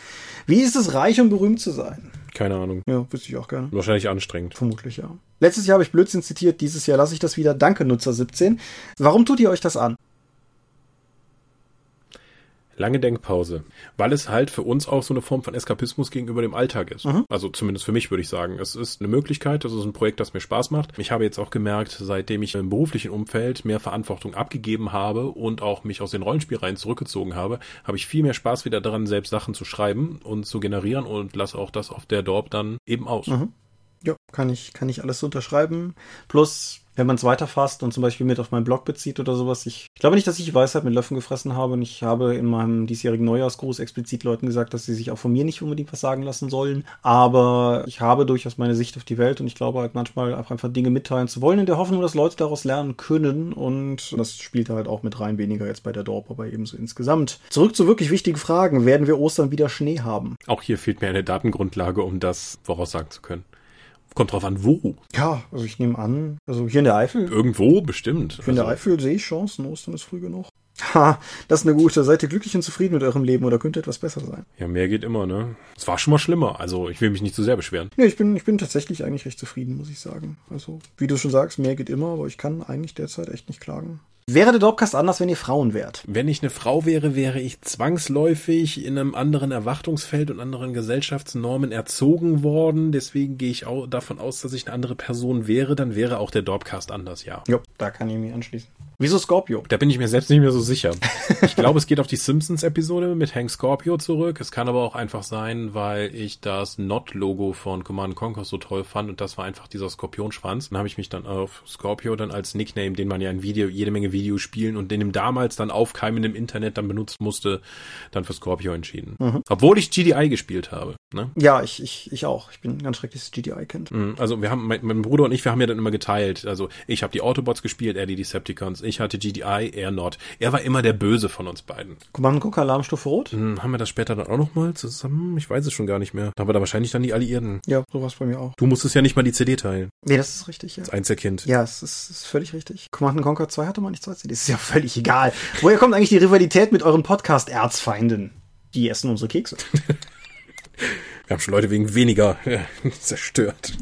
Wie ist es, reich und berühmt zu sein? Keine Ahnung. Ja, wüsste ich auch gerne. Wahrscheinlich anstrengend. Vermutlich, ja. Letztes Jahr habe ich Blödsinn zitiert, dieses Jahr lasse ich das wieder. Danke, Nutzer 17. Warum tut ihr euch das an? Lange Denkpause, weil es halt für uns auch so eine Form von Eskapismus gegenüber dem Alltag ist. Mhm. Also zumindest für mich würde ich sagen. Es ist eine Möglichkeit, es ist ein Projekt, das mir Spaß macht. Ich habe jetzt auch gemerkt, seitdem ich im beruflichen Umfeld mehr Verantwortung abgegeben habe und auch mich aus den Rollenspielreihen zurückgezogen habe, habe ich viel mehr Spaß wieder daran, selbst Sachen zu schreiben und zu generieren und lasse auch das auf der Dorp dann eben aus. Mhm. Kann ich, kann ich alles unterschreiben. Plus, wenn man es weiterfasst und zum Beispiel mit auf meinen Blog bezieht oder sowas, ich, ich glaube nicht, dass ich Weisheit mit Löffeln gefressen habe und ich habe in meinem diesjährigen Neujahrsgruß explizit Leuten gesagt, dass sie sich auch von mir nicht unbedingt was sagen lassen sollen, aber ich habe durchaus meine Sicht auf die Welt und ich glaube halt manchmal einfach Dinge mitteilen zu wollen, in der Hoffnung, dass Leute daraus lernen können und das spielt halt auch mit rein, weniger jetzt bei der Dorp, aber ebenso insgesamt. Zurück zu wirklich wichtigen Fragen. Werden wir Ostern wieder Schnee haben? Auch hier fehlt mir eine Datengrundlage, um das voraussagen zu können. Kommt drauf an, wo. Ja, also ich nehme an, also hier in der Eifel. Irgendwo, bestimmt. Hier in der Also, Eifel sehe ich Chancen, Ostern ist früh genug. Ha, das ist eine gute. Seid ihr glücklich und zufrieden mit eurem Leben oder könnte etwas besser sein? ja, mehr geht immer, ne? Es war schon mal schlimmer. Also, ich will mich nicht zu sehr beschweren. Nee, ich bin, ich bin tatsächlich eigentlich recht zufrieden, muss ich sagen. Also, wie du schon sagst, mehr geht immer, aber ich kann eigentlich derzeit echt nicht klagen. Wäre der Dorpcast anders, wenn ihr Frauen wärt? Wenn ich eine Frau wäre, wäre ich zwangsläufig in einem anderen Erwartungsfeld und anderen Gesellschaftsnormen erzogen worden. Deswegen gehe ich auch davon aus, dass ich eine andere Person wäre. Dann wäre auch der Dorpcast anders, ja. Jo, da kann ich mich anschließen. Wieso Scorpio? Da bin ich mir selbst nicht mehr so sicher. <laughs> Ich glaube, es geht auf die Simpsons-Episode mit Hank Scorpio zurück. Es kann aber auch einfach sein, weil ich das Not-Logo von Command Conquer so toll fand und das war einfach dieser Skorpionschwanz. Dann habe ich mich dann auf Scorpio dann als Nickname, den man ja in Video, jede Menge Videospielen und den im damals dann aufkeimenden Internet dann benutzen musste, dann für Scorpio entschieden. Obwohl ich GDI gespielt habe. Ne? Ja, ich, ich, ich auch. Ich bin ein ganz schreckliches GDI-Kind. Mhm, Also wir haben, mein, mein Bruder und ich, wir haben ja dann immer geteilt. Also ich habe die Autobots gespielt, er die Decepticons. Ich hatte GDI, er Not. Er war immer der Böse von uns beiden. Command Conquer Alarmstufe Rot? Hm, haben wir das später dann auch noch mal zusammen? Ich weiß es schon gar nicht mehr. Da haben wir da wahrscheinlich dann die Alliierten. Ja, sowas bei mir auch. Du musstest ja nicht mal die CD teilen. Nee, das ist richtig, ja. Als Einzelkind. Ja, es ist, ist völlig richtig. Command Conquer 2 hatte man nicht zwei CDs. Ist ja völlig egal. Woher kommt eigentlich die Rivalität mit euren Podcast-Erzfeinden? Die essen unsere Kekse. <laughs> Wir haben schon Leute wegen weniger <laughs> äh, zerstört.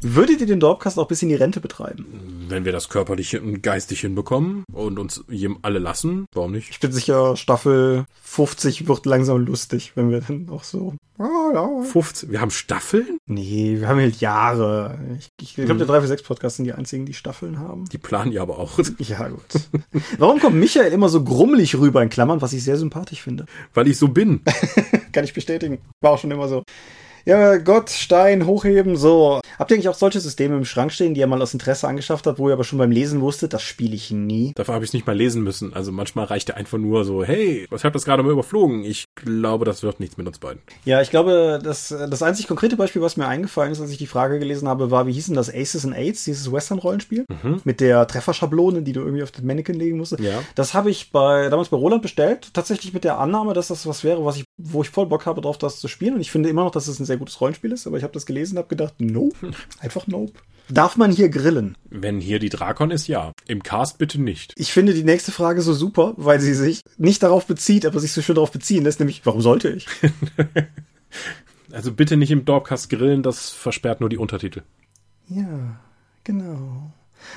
Würdet ihr den Dorpcast auch bis in die Rente betreiben? Wenn wir das körperlich und geistig hinbekommen und uns jedem alle lassen, warum nicht? Ich bin sicher, Staffel 50 wird langsam lustig, wenn wir dann auch so. Ah, ja. 15. Wir haben Staffeln? Nee, wir haben halt Jahre. Ich, ich glaube, der 346 Podcast sind die einzigen, die Staffeln haben. Die planen ja aber auch. <laughs> Ja, gut. Warum kommt Michael immer so grummelig rüber in Klammern, was ich sehr sympathisch finde? Weil ich so bin. <laughs> Kann ich bestätigen. War auch schon immer so. Ja, Gott, Stein, hochheben, so. Habt ihr eigentlich auch solche Systeme im Schrank stehen, die ihr mal aus Interesse angeschafft habt, wo ihr aber schon beim Lesen wusstet, das spiele ich nie? Dafür habe ich es nicht mal lesen müssen. Also manchmal reicht er einfach nur so, hey, was habt das gerade mal überflogen? Ich glaube, das wird nichts mit uns beiden. Ja, ich glaube, das, das einzig konkrete Beispiel, was mir eingefallen ist, als ich die Frage gelesen habe, war, wie hieß denn das Aces and Aids, dieses Western-Rollenspiel? Mit der Trefferschablone, die du irgendwie auf den Mannequin legen musstest. Ja. Das habe ich bei, damals bei Roland bestellt, tatsächlich mit der Annahme, dass das was wäre, was ich, wo ich voll Bock habe, drauf das zu spielen. Und ich finde immer noch, dass es ein sehr gutes Rollenspiel ist, aber ich habe das gelesen und habe gedacht, nope, <laughs> einfach nope. Darf man hier grillen? Wenn hier die Drakon ist, ja. Im Cast bitte nicht. Ich finde die nächste Frage so super, weil sie sich nicht darauf bezieht, aber sich so schön darauf beziehen lässt, nämlich, warum sollte ich? <laughs> Also bitte nicht im Dorpcast grillen, das versperrt nur die Untertitel. Ja, genau.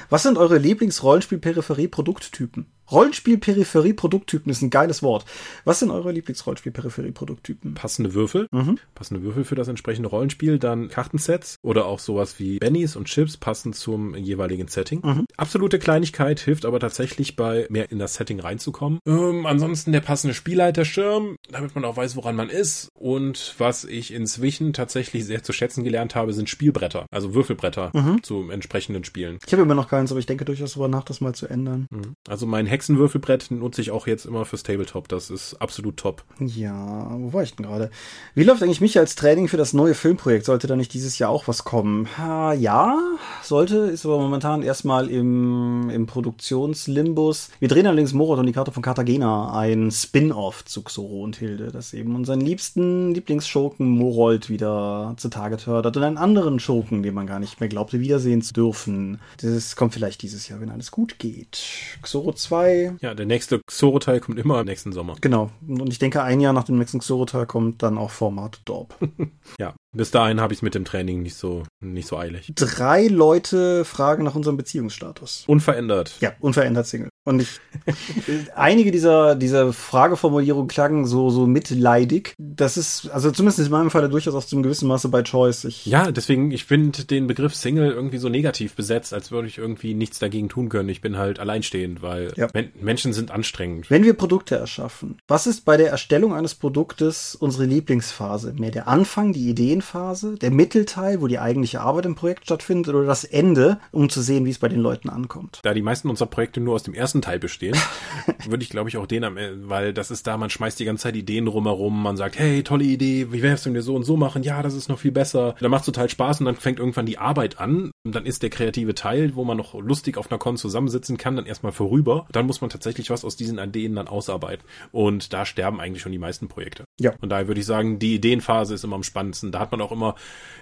Was sind eure Lieblings-Rollenspiel-Peripherie-Produkttypen? Rollenspiel-Peripherie-Produkttypen ist ein geiles Wort. Was sind eure Lieblings-Rollenspiel-Peripherie-Produkttypen? Passende Würfel, passende Würfel für das entsprechende Rollenspiel, dann Kartensets oder auch sowas wie Bennies und Chips passen zum jeweiligen Setting. Absolute Kleinigkeit hilft aber tatsächlich bei mehr in das Setting reinzukommen. Ähm, ansonsten der passende Spielleiterschirm, damit man auch weiß, woran man ist. Und was ich inzwischen tatsächlich sehr zu schätzen gelernt habe, sind Spielbretter, also Würfelbretter zu entsprechenden Spielen. Ich habe immer noch keins, aber ich denke durchaus darüber nach, das mal zu ändern. Also mein Hexenwürfelbrett nutze ich auch jetzt immer fürs Tabletop. Das ist absolut top. Ja, wo war ich denn gerade? Wie läuft eigentlich Michaels Training für das neue Filmprojekt? Sollte da nicht dieses Jahr auch was kommen? Ha, ja, sollte, ist aber momentan erstmal im, im Produktionslimbus. Wir drehen allerdings Morat und die Karte von Cartagena, ein Spin-off zu Xoro und Hilde, das eben unseren liebsten Lieblingsschurken Morold wieder zutage fördert und einen anderen Schurken, den man gar nicht mehr glaubte, wiedersehen zu dürfen. Das kommt vielleicht dieses Jahr, wenn alles gut geht. Xoro 2, Ja, der nächste Xoro-Teil kommt immer im nächsten Sommer. Genau. Und ich denke, ein Jahr nach dem nächsten Xoro-Teil kommt dann auch Format Dorp. <laughs> Ja, bis dahin habe ich es mit dem Training nicht so nicht so eilig. Drei Leute fragen nach unserem Beziehungsstatus. Unverändert. Ja, unverändert Single. Und ich, <laughs> einige dieser, dieser Frageformulierungen klangen so, so mitleidig. Das ist, also zumindest in meinem Falle durchaus auch zum gewissen Maße bei Choice. Ich, Ja, deswegen, ich finde den Begriff Single irgendwie so negativ besetzt, als würde ich irgendwie nichts dagegen tun können. Ich bin halt alleinstehend, weil Ja. Men Menschen sind anstrengend. Wenn wir Produkte erschaffen, was ist bei der Erstellung eines Produktes unsere Lieblingsphase? Mehr der Anfang, die Ideen Ideenphase, der Mittelteil, wo die eigentliche Arbeit im Projekt stattfindet, oder das Ende, um zu sehen, wie es bei den Leuten ankommt? Da die meisten unserer Projekte nur aus dem ersten Teil bestehen, <laughs> würde ich glaube ich auch den am, weil das ist da, man schmeißt die ganze Zeit Ideen rumherum, man sagt, hey, tolle Idee, wie wär's, wenn wir so und so machen? Ja, das ist noch viel besser. Da macht total Spaß und dann fängt irgendwann die Arbeit an und dann ist der kreative Teil, wo man noch lustig auf einer Con zusammensitzen kann, dann erstmal vorüber. Dann muss man tatsächlich was aus diesen Ideen dann ausarbeiten und da sterben eigentlich schon die meisten Projekte. Ja. Und daher würde ich sagen, die Ideenphase ist immer am spannendsten. Da hat man auch immer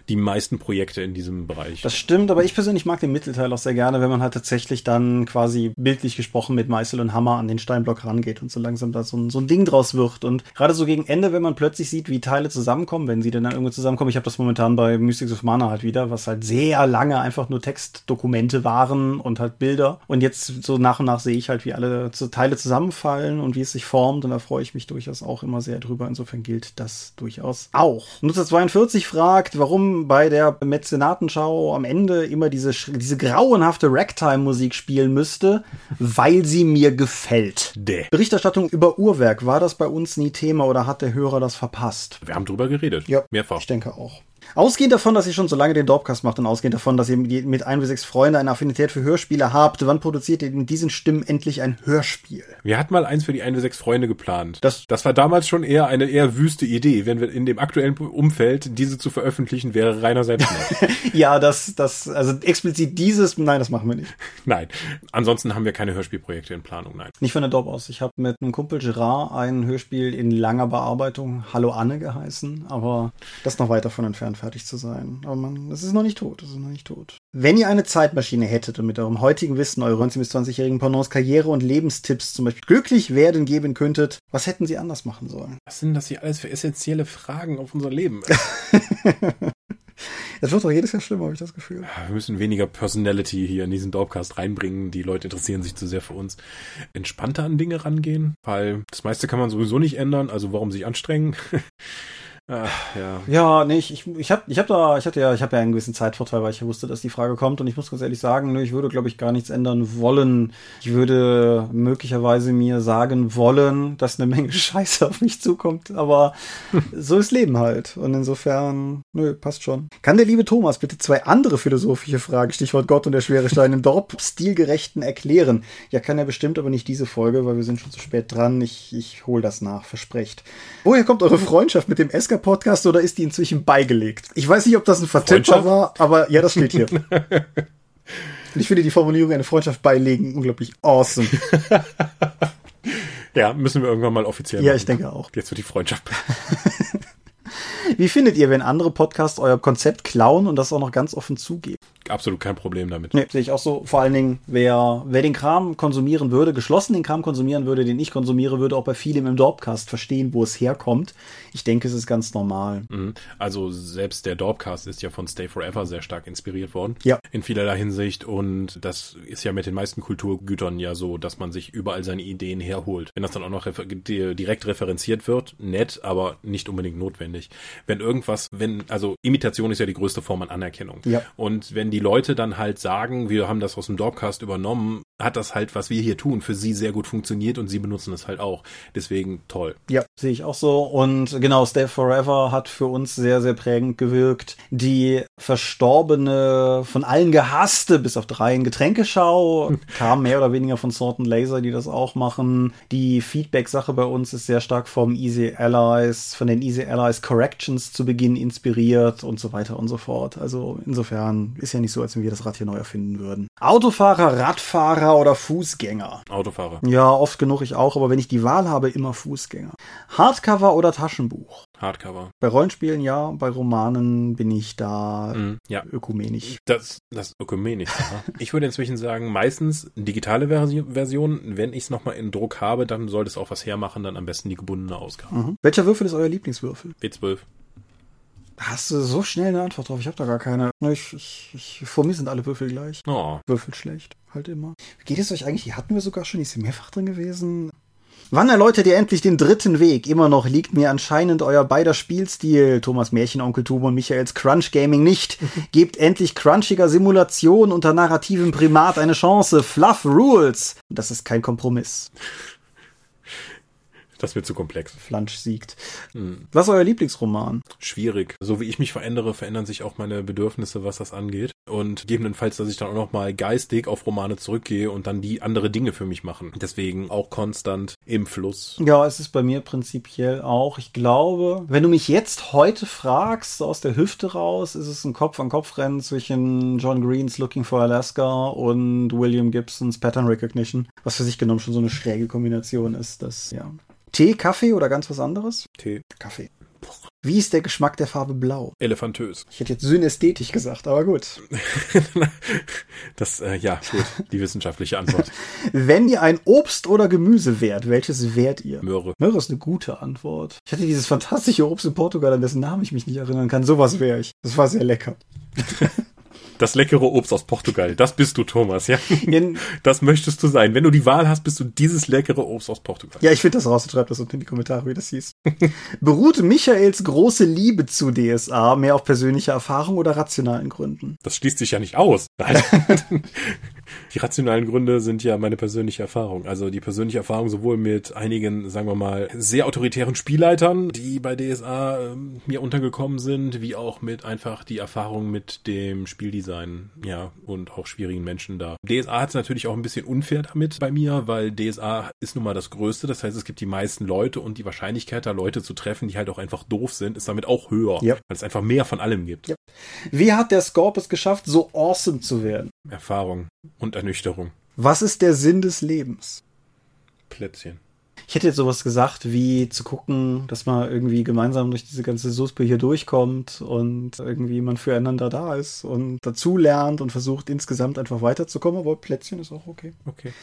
die meisten Projekte in diesem Bereich. Das stimmt, aber ich persönlich mag den Mittelteil auch sehr gerne, wenn man halt tatsächlich dann quasi bildlich gesprochen mit Meißel und Hammer an den Steinblock rangeht und so langsam da so ein, so ein Ding draus wird. Und gerade so gegen Ende, wenn man plötzlich sieht, wie Teile zusammenkommen, wenn sie denn dann irgendwo zusammenkommen. Ich habe das momentan bei Mystics of Mana halt wieder, was halt sehr lange einfach nur Textdokumente waren und halt Bilder. Und jetzt so nach und nach sehe ich halt, wie alle Teile zusammenfallen und wie es sich formt. Und da freue ich mich durchaus auch immer sehr drüber. Insofern gilt das durchaus auch. Nutzer 42 fragt, warum bei der Mäzenatenschau am Ende immer diese, diese grauenhafte Ragtime-Musik spielen müsste, weil sie mir gefällt. Däh. Berichterstattung über Uhrwerk, war das bei uns nie Thema oder hat der Hörer das verpasst? Wir haben drüber geredet. Ja, Mehrfach. Ich denke auch. Ausgehend davon, dass ihr schon so lange den Dorpcast macht und ausgehend davon, dass ihr mit ein bis sechs Freunde eine Affinität für Hörspiele habt, wann produziert ihr mit diesen Stimmen endlich ein Hörspiel? Wir hatten mal eins für die ein bis sechs Freunde geplant. Das- das war damals schon eher eine eher wüste Idee. Wenn wir in dem aktuellen Umfeld diese zu veröffentlichen, wäre reiner Selbstmord. <laughs> Ja, das, das, also explizit dieses, nein, das machen wir nicht. <laughs> nein. Ansonsten haben wir keine Hörspielprojekte in Planung, nein. Nicht von der Dorp aus. Ich habe mit einem Kumpel Gerard ein Hörspiel in langer Bearbeitung Hallo Anne geheißen, aber das ist noch weit davon entfernt, fertig zu sein. Aber man, es ist noch nicht tot, es ist noch nicht tot. Wenn ihr eine Zeitmaschine hättet und mit eurem heutigen Wissen eure 19- bis 20-jährigen Pendants Karriere- und Lebenstipps zum Beispiel glücklich werden geben könntet, was hätten sie anders machen sollen? Was sind das hier alles für essentielle Fragen auf unser Leben? <laughs> Es wird doch jedes Jahr schlimmer, habe ich das Gefühl. Wir müssen weniger Personality hier in diesen Dorpcast reinbringen. Die Leute interessieren sich zu sehr für uns. Entspannter an Dinge rangehen, weil das meiste kann man sowieso nicht ändern. Also warum sich anstrengen? <laughs> Ach, ja. Ja, nee, ich, ich, ich hab, ich hab da, ich hatte ja, ich habe ja einen gewissen Zeitvorteil, weil ich wusste, dass die Frage kommt und ich muss ganz ehrlich sagen, nö, ich würde, glaube ich, gar nichts ändern wollen. Ich würde möglicherweise mir sagen wollen, dass eine Menge <laughs> Scheiße auf mich zukommt, aber <laughs> so ist Leben halt. Und insofern, nö, passt schon. Kann der liebe Thomas bitte zwei andere philosophische Fragen, Stichwort Gott und der schwere Stein im Dorp, stilgerechten erklären? Ja, kann er bestimmt, aber nicht diese Folge, weil wir sind schon zu spät dran. Ich, ich hol das nach, versprecht. Woher kommt eure Freundschaft mit dem Esker Podcast oder ist die inzwischen beigelegt? Ich weiß nicht, ob das ein Vertipper war, aber ja, das steht hier. <laughs> Und ich finde die Formulierung eine Freundschaft beilegen unglaublich awesome. <laughs> ja, müssen wir irgendwann mal offiziell Ja, machen. ich denke auch. Jetzt wird die Freundschaft. <laughs> Wie findet ihr, wenn andere Podcasts euer Konzept klauen und das auch noch ganz offen zugeben? Absolut kein Problem damit. Nee, sehe ich auch so. Vor allen Dingen, wer, wer den Kram konsumieren würde, geschlossen den Kram konsumieren würde, den ich konsumiere, würde auch bei vielem im Dorpcast verstehen, wo es herkommt. Ich denke, es ist ganz normal. Mhm. Also selbst der Dorpcast ist ja von Stay Forever sehr stark inspiriert worden. Ja. In vielerlei Hinsicht. Und das ist ja mit den meisten Kulturgütern ja so, dass man sich überall seine Ideen herholt. Wenn das dann auch noch refer di- direkt referenziert wird, nett, aber nicht unbedingt notwendig. Wenn irgendwas, wenn, also Imitation ist ja die größte Form an Anerkennung. Ja. Und wenn die Leute dann halt sagen, wir haben das aus dem Dorpcast übernommen, hat das halt, was wir hier tun, für sie sehr gut funktioniert und sie benutzen es halt auch. Deswegen toll. Ja, sehe ich auch so. Und genau, Stay Forever hat für uns sehr, sehr prägend gewirkt. Die verstorbene, von allen gehasste, bis auf drei in Getränkeschau, <laughs> kam mehr oder weniger von Sort Laser, die das auch machen. Die Feedback-Sache bei uns ist sehr stark vom Easy Allies, von den Easy Allies Corrections zu Beginn inspiriert und so weiter und so fort. Also insofern ist ja nicht so, als wenn wir das Rad hier neu erfinden würden. Autofahrer, Radfahrer oder Fußgänger? Autofahrer. Ja, oft genug ich auch, aber wenn ich die Wahl habe, immer Fußgänger. Hardcover oder Taschenbuch? Hardcover. Bei Rollenspielen ja, bei Romanen bin ich da Mhm. Ja. ökumenisch. Das, das ökumenisch. aha. <laughs> ich würde inzwischen sagen, meistens digitale Versi Version. Wenn ich es nochmal in Druck habe, dann sollte es auch was hermachen, dann am besten die gebundene Ausgabe. Mhm. Welcher Würfel ist euer Lieblingswürfel? W12. Hast du so schnell eine Antwort drauf? Ich habe da gar keine. Ich, ich, ich, vor mir sind alle Würfel gleich. Oh, Würfel schlecht. Halt immer. Wie geht es euch eigentlich? Die hatten wir sogar schon. Ist sie mehrfach drin gewesen? Wann erläutert ihr endlich den dritten Weg? Immer noch liegt mir anscheinend euer beider Spielstil, Thomas Märchenonkel Tube und Michaels Crunch Gaming nicht. <laughs> Gebt endlich crunchiger Simulation unter narrativem Primat eine Chance. Fluff Rules. Das ist kein Kompromiss. Das wird zu komplex. Flansch siegt. Hm. Was ist euer Lieblingsroman? Schwierig. So wie ich mich verändere, verändern sich auch meine Bedürfnisse, was das angeht. Und gegebenenfalls, dass ich dann auch noch mal geistig auf Romane zurückgehe und dann die andere Dinge für mich machen. Deswegen auch konstant im Fluss. Ja, es ist bei mir prinzipiell auch. Ich glaube, wenn du mich jetzt heute fragst, aus der Hüfte raus, ist es ein Kopf-an-Kopf-Rennen zwischen John Greens Looking for Alaska und William Gibsons Pattern Recognition, was für sich genommen schon so eine schräge Kombination ist. Das, ja. Tee, Kaffee oder ganz was anderes? Tee. Kaffee. Wie ist der Geschmack der Farbe Blau? Elefantös. Ich hätte jetzt synästhetisch gesagt, aber gut. <laughs> das, äh, ja, gut, die wissenschaftliche Antwort. <laughs> Wenn ihr ein Obst oder Gemüse wärt, welches wärt ihr? Möhre. Möhre ist eine gute Antwort. Ich hatte dieses fantastische Obst in Portugal, an dessen Namen ich mich nicht erinnern kann. Sowas wäre ich. Das war sehr lecker. <laughs> Das leckere Obst aus Portugal. Das bist du, Thomas, ja? Das möchtest du sein. Wenn du die Wahl hast, bist du dieses leckere Obst aus Portugal. Ja, ich finde das raus. Schreib das unten in die Kommentare, wie das hieß. <laughs> Beruhte Michaels große Liebe zu DSA mehr auf persönlicher Erfahrung oder rationalen Gründen? Das schließt sich ja nicht aus. <laughs> <laughs> Die rationalen Gründe sind ja meine persönliche Erfahrung. Also die persönliche Erfahrung sowohl mit einigen, sagen wir mal, sehr autoritären Spielleitern, die bei DSA äh, mir untergekommen sind, wie auch mit einfach die Erfahrung mit dem Spieldesign, ja, und auch schwierigen Menschen da. DSA hat es natürlich auch ein bisschen unfair damit bei mir, weil DSA ist nun mal das Größte. Das heißt, es gibt die meisten Leute und die Wahrscheinlichkeit, da Leute zu treffen, die halt auch einfach doof sind, ist damit auch höher, ja. weil es einfach mehr von allem gibt. Ja. Wie hat der Scorp es geschafft, so awesome zu werden? Erfahrung und Ernüchterung. Was ist der Sinn des Lebens? Plätzchen. Ich hätte jetzt sowas gesagt, wie zu gucken, dass man irgendwie gemeinsam durch diese ganze Suspe hier durchkommt und irgendwie man füreinander da ist und dazu lernt und versucht insgesamt einfach weiterzukommen, aber Plätzchen ist auch okay. Okay.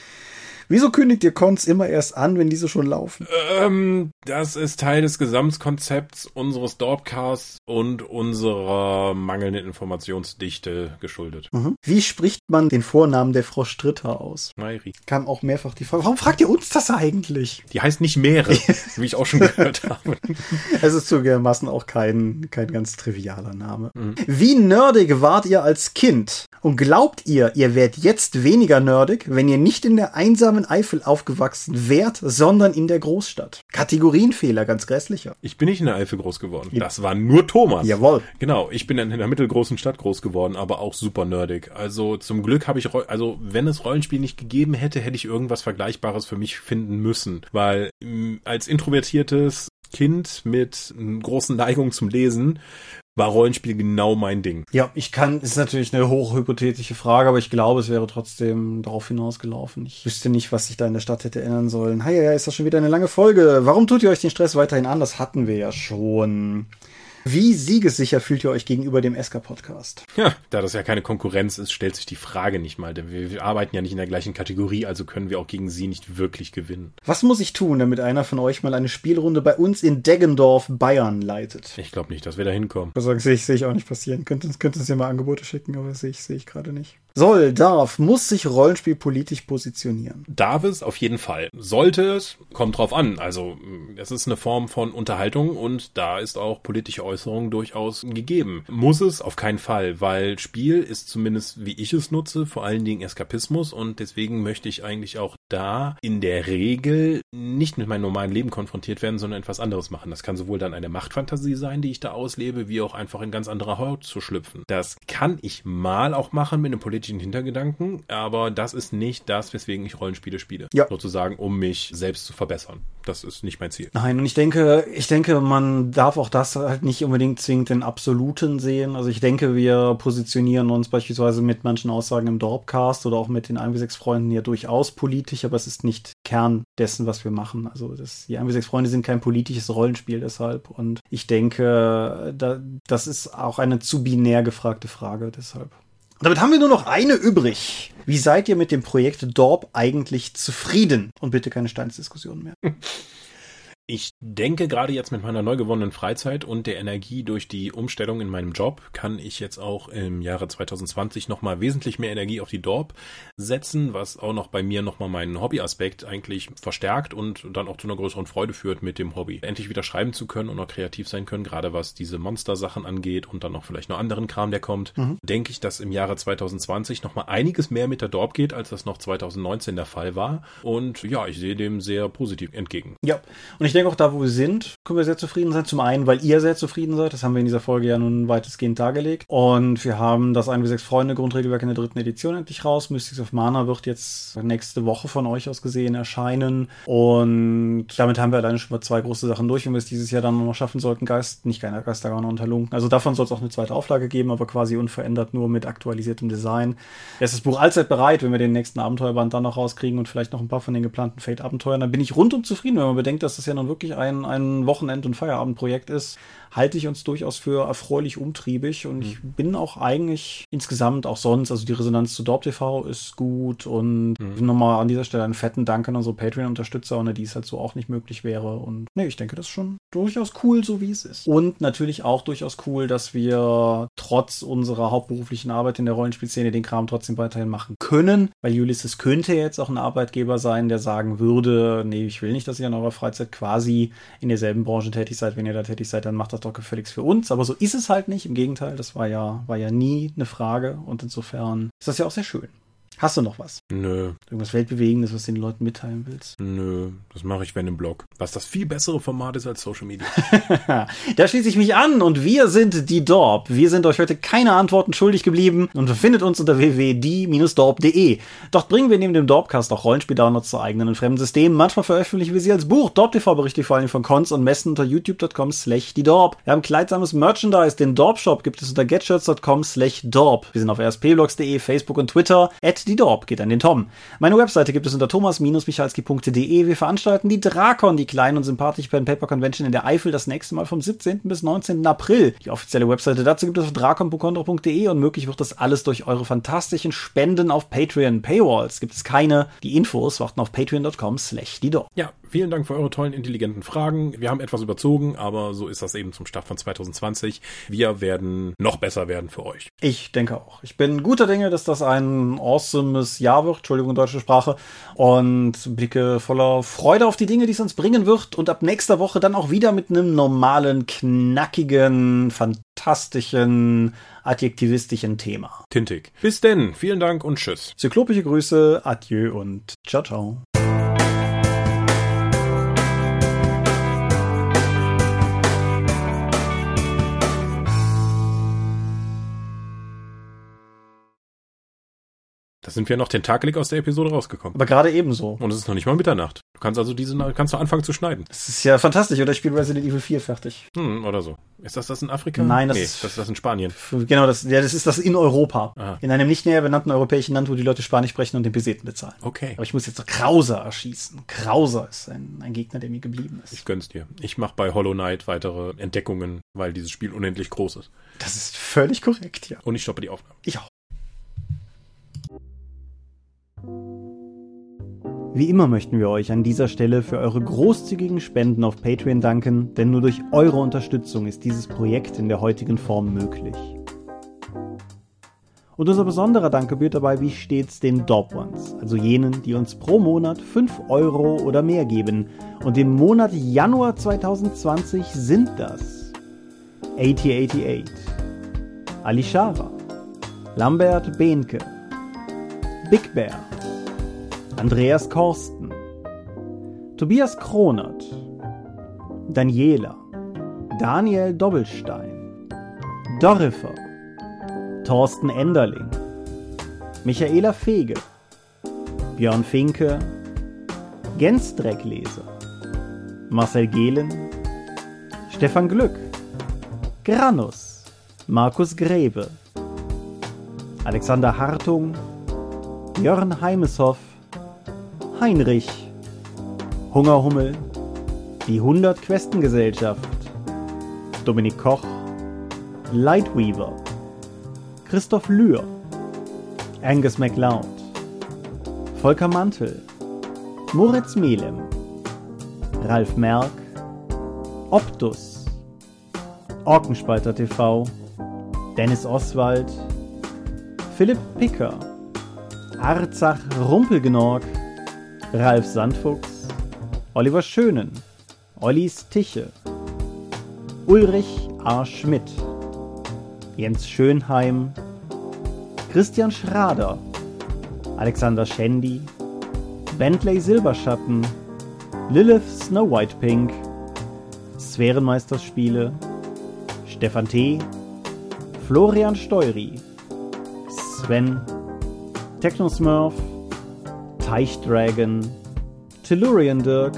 Wieso kündigt ihr Cons immer erst an, wenn diese schon laufen? Ähm, das ist Teil des Gesamtkonzepts unseres Dorpcasts und unserer mangelnden Informationsdichte geschuldet. Mhm. Wie spricht man den Vornamen der Frau Stritter aus? Mairi. Kam auch mehrfach die Frage, warum fragt ihr uns das eigentlich? Die heißt nicht Meere, <laughs> wie ich auch schon gehört habe. Es ist zugegebenermaßen auch kein, kein ganz trivialer Name. Mhm. Wie nerdig wart ihr als Kind? Und glaubt ihr, ihr werdet jetzt weniger nerdig, wenn ihr nicht in der einsamen Eifel aufgewachsen wärt, sondern in der Großstadt? Kategorienfehler, ganz grässlicher. Ich bin nicht in der Eifel groß geworden. Das war nur Thomas. Jawohl. Genau, ich bin in einer mittelgroßen Stadt groß geworden, aber auch super nerdig. Also zum Glück habe ich, also wenn es Rollenspiel nicht gegeben hätte, hätte ich irgendwas Vergleichbares für mich finden müssen. Weil als introvertiertes Kind mit großen Neigungen zum Lesen war Rollenspiel genau mein Ding. Ja, ich kann, ist natürlich eine hochhypothetische Frage, aber ich glaube, es wäre trotzdem darauf hinausgelaufen. Ich wüsste nicht, was ich da in der Stadt hätte ändern sollen. Hi, ja, ist das schon wieder eine lange Folge. Warum tut ihr euch den Stress weiterhin an? Das hatten wir ja schon. Wie siegessicher fühlt ihr euch gegenüber dem Esker-Podcast? Ja, da das ja keine Konkurrenz ist, stellt sich die Frage nicht mal, denn wir, wir, arbeiten ja nicht in der gleichen Kategorie, also können wir auch gegen sie nicht wirklich gewinnen. Was muss ich tun, damit einer von euch mal eine Spielrunde bei uns in Deggendorf, Bayern leitet? Ich glaube nicht, dass wir da hinkommen. Das sehe ich, sehe ich auch nicht passieren. Könnt, könnt uns ja mal Angebote schicken, aber sehe ich, sehe ich gerade nicht. Soll, darf, muss sich Rollenspiel politisch positionieren? Darf es auf jeden Fall. Sollte es, kommt drauf an. Also, es ist eine Form von Unterhaltung und da ist auch politische Äußerung durchaus gegeben. Muss es auf keinen Fall, weil Spiel ist zumindest, wie ich es nutze, vor allen Dingen Eskapismus und deswegen möchte ich eigentlich auch da in der Regel nicht mit meinem normalen Leben konfrontiert werden, sondern etwas anderes machen. Das kann sowohl dann eine Machtfantasie sein, die ich da auslebe, wie auch einfach in ganz anderer Haut zu schlüpfen. Das kann ich mal auch machen mit einem politischen Hintergedanken, aber das ist nicht das, weswegen ich Rollenspiele spiele. Ja. Sozusagen, um mich selbst zu verbessern. Das ist nicht mein Ziel. Nein, und ich denke, ich denke, man darf auch das halt nicht unbedingt zwingend den Absoluten sehen. Also ich denke, wir positionieren uns beispielsweise mit manchen Aussagen im Dorpcast oder auch mit den 1 6 Freunden ja durchaus politisch, aber es ist nicht Kern dessen, was wir machen. Also das, die 1 6 Freunde sind kein politisches Rollenspiel deshalb. Und ich denke, da, das ist auch eine zu binär gefragte Frage deshalb. Damit haben wir nur noch eine übrig. Wie seid ihr mit dem Projekt Dorp eigentlich zufrieden? Und bitte keine Steinsdiskussion mehr. <laughs> Ich denke, gerade jetzt mit meiner neu gewonnenen Freizeit und der Energie durch die Umstellung in meinem Job kann ich jetzt auch im Jahre 2020 nochmal wesentlich mehr Energie auf die Dorp setzen, was auch noch bei mir nochmal meinen Hobbyaspekt eigentlich verstärkt und dann auch zu einer größeren Freude führt mit dem Hobby. Endlich wieder schreiben zu können und auch kreativ sein können, gerade was diese Monster-Sachen angeht und dann noch vielleicht noch anderen Kram, der kommt, mhm. denke ich, dass im Jahre 2020 nochmal einiges mehr mit der Dorp geht, als das noch 2019 der Fall war. Und ja, ich sehe dem sehr positiv entgegen. Ja, und ich denke auch da, wo wir sind, können wir sehr zufrieden sein. Zum einen, weil ihr sehr zufrieden seid. Das haben wir in dieser Folge ja nun weitestgehend dargelegt. Und wir haben das 1 bis 6 Freunde Grundregelwerk in der dritten Edition endlich raus. Mystics of Mana wird jetzt nächste Woche von euch aus gesehen erscheinen. Und damit haben wir alleine schon mal zwei große Sachen durch. Wenn wir es dieses Jahr dann noch schaffen sollten, Geist, nicht Geist, Geistergarn unterlunken. Also davon soll es auch eine zweite Auflage geben, aber quasi unverändert nur mit aktualisiertem Design. Es ist das Buch allzeit bereit, wenn wir den nächsten Abenteuerband dann noch rauskriegen und vielleicht noch ein paar von den geplanten Fate-Abenteuern. Dann bin ich rundum zufrieden, wenn man bedenkt, dass das ja nun wirklich ein ein, ein Wochenend- und Feierabendprojekt ist, halte ich uns durchaus für erfreulich umtriebig und mhm. ich bin auch eigentlich insgesamt auch sonst, also die Resonanz zu Dorp TV ist gut und mhm. nochmal an dieser Stelle einen fetten Dank an unsere Patreon-Unterstützer, ohne die es halt so auch nicht möglich wäre und nee, ich denke, das ist schon durchaus cool, so wie es ist. Und natürlich auch durchaus cool, dass wir trotz unserer hauptberuflichen Arbeit in der Rollenspielszene den Kram trotzdem weiterhin machen können, weil Ulysses könnte jetzt auch ein Arbeitgeber sein, der sagen würde, nee, ich will nicht, dass ihr in eurer Freizeit quasi in derselben Branche tätig seid. Wenn ihr da tätig seid, dann macht das doch gefälligst für uns. Aber so ist es halt nicht. Im Gegenteil, das war ja, war ja nie eine Frage. Und insofern ist das ja auch sehr schön. Hast du noch was? Nö. Irgendwas Weltbewegendes, was du den Leuten mitteilen willst? Nö, das mache ich, wenn im Blog. Was das viel bessere Format ist als Social Media. <laughs> da schließe ich mich an und wir sind die Dorp. Wir sind euch heute keine Antworten schuldig geblieben und findet uns unter www.die-dorp.de. Dort bringen wir neben dem Dorpcast auch Rollenspiel-Downloads zu eigenen und fremden Systemen. Manchmal veröffentlichen wir sie als Buch. Dorp TV berichte vor allem von Cons und Messen unter youtube.com slash die Dorp. Wir haben kleidsames Merchandise. Den Dorp Shop gibt es unter getshirts.com slash Dorp. Wir sind auf rspblogs.de, Facebook und Twitter. At die Dorp geht an den Tom. Meine Webseite gibt es unter thomas-michalski.de. Wir veranstalten die Drakon, die kleine und sympathische Pen Paper Convention in der Eifel, das nächste Mal vom 17. bis 19. April. Die offizielle Webseite dazu gibt es auf drakon.de und möglich wird das alles durch eure fantastischen Spenden auf Patreon. Paywalls gibt es keine. Die Infos warten auf patreon.com slash die Dorp. Ja, vielen Dank für eure tollen, intelligenten Fragen. Wir haben etwas überzogen, aber so ist das eben zum Start von 2020. Wir werden noch besser werden für euch. Ich denke auch. Ich bin guter Dinge, dass das ein awesome awesomes Jahr wird, Entschuldigung, deutsche Sprache, und blicke voller Freude auf die Dinge, die es uns bringen wird und ab nächster Woche dann auch wieder mit einem normalen, knackigen, fantastischen, adjektivistischen Thema. Tintig. Bis denn, vielen Dank und tschüss. Zyklopische Grüße, adieu und ciao, ciao. Da sind wir noch tentakelig aus der Episode rausgekommen. Aber gerade ebenso. Und es ist noch nicht mal Mitternacht. Du kannst also diese, kannst du anfangen zu schneiden. Das ist ja fantastisch, oder ich spiele Resident Evil 4 fertig. Hm, oder so. Ist das das in Afrika? Nein, das, nee, ist, das ist das in Spanien. Genau, das, ja, das ist das in Europa. Aha. In einem nicht näher benannten europäischen Land, wo die Leute Spanisch sprechen und den Peseten bezahlen. Okay. Aber ich muss jetzt Krauser erschießen. Krauser ist ein, ein Gegner, der mir geblieben ist. Ich gönn's dir. Ich mache bei Hollow Knight weitere Entdeckungen, weil dieses Spiel unendlich groß ist. Das ist völlig korrekt, ja. Und ich stoppe die Aufnahme. Ich auch. Wie immer möchten wir euch an dieser Stelle für eure großzügigen Spenden auf Patreon danken, denn nur durch eure Unterstützung ist dieses Projekt in der heutigen Form möglich. Und unser besonderer Dank gebührt dabei wie stets den Ones, also jenen, die uns pro Monat 5 Euro oder mehr geben. Und im Monat Januar 2020 sind das 8088, Alishara, Lambert Behnke, Big Bear, Andreas Korsten, Tobias Kronert, Daniela, Daniel Doppelstein, Dorifer, Thorsten Enderling, Michaela Fege, Björn Finke, Gensdreckleser, Marcel Gehlen, Stefan Glück, Granus, Markus Grebe, Alexander Hartung, Jörn Heimeshoff, Heinrich, Hungerhummel, die 100 Questengesellschaft, Dominik Koch, Lightweaver, Christoph Lühr, Angus MacLeod, Volker Mantel, Moritz Melem, Ralf Merck, Optus, Orkenspalter TV, Dennis Oswald, Philipp Picker, Arzach Rumpelgenorg, Ralf Sandfuchs, Oliver Schönen, Ollis Tiche, Ulrich A. Schmidt, Jens Schönheim, Christian Schrader, Alexander Schendi, Bentley Silberschatten, Lilith Snow White Pink, Sphärenmeisterspiele, Stefan T., Florian Steury, Sven, Technosmurf, Teichdragon, Tellurian Dirk,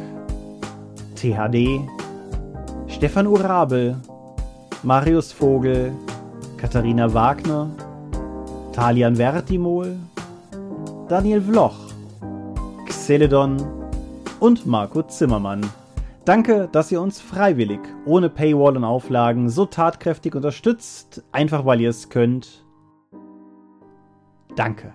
THD, Stefan Urabel, Marius Vogel, Katharina Wagner, Talian Vertimol, Daniel Vloch, Xeledon und Marco Zimmermann. Danke, dass ihr uns freiwillig, ohne Paywall und Auflagen, so tatkräftig unterstützt, einfach weil ihr es könnt. Danke.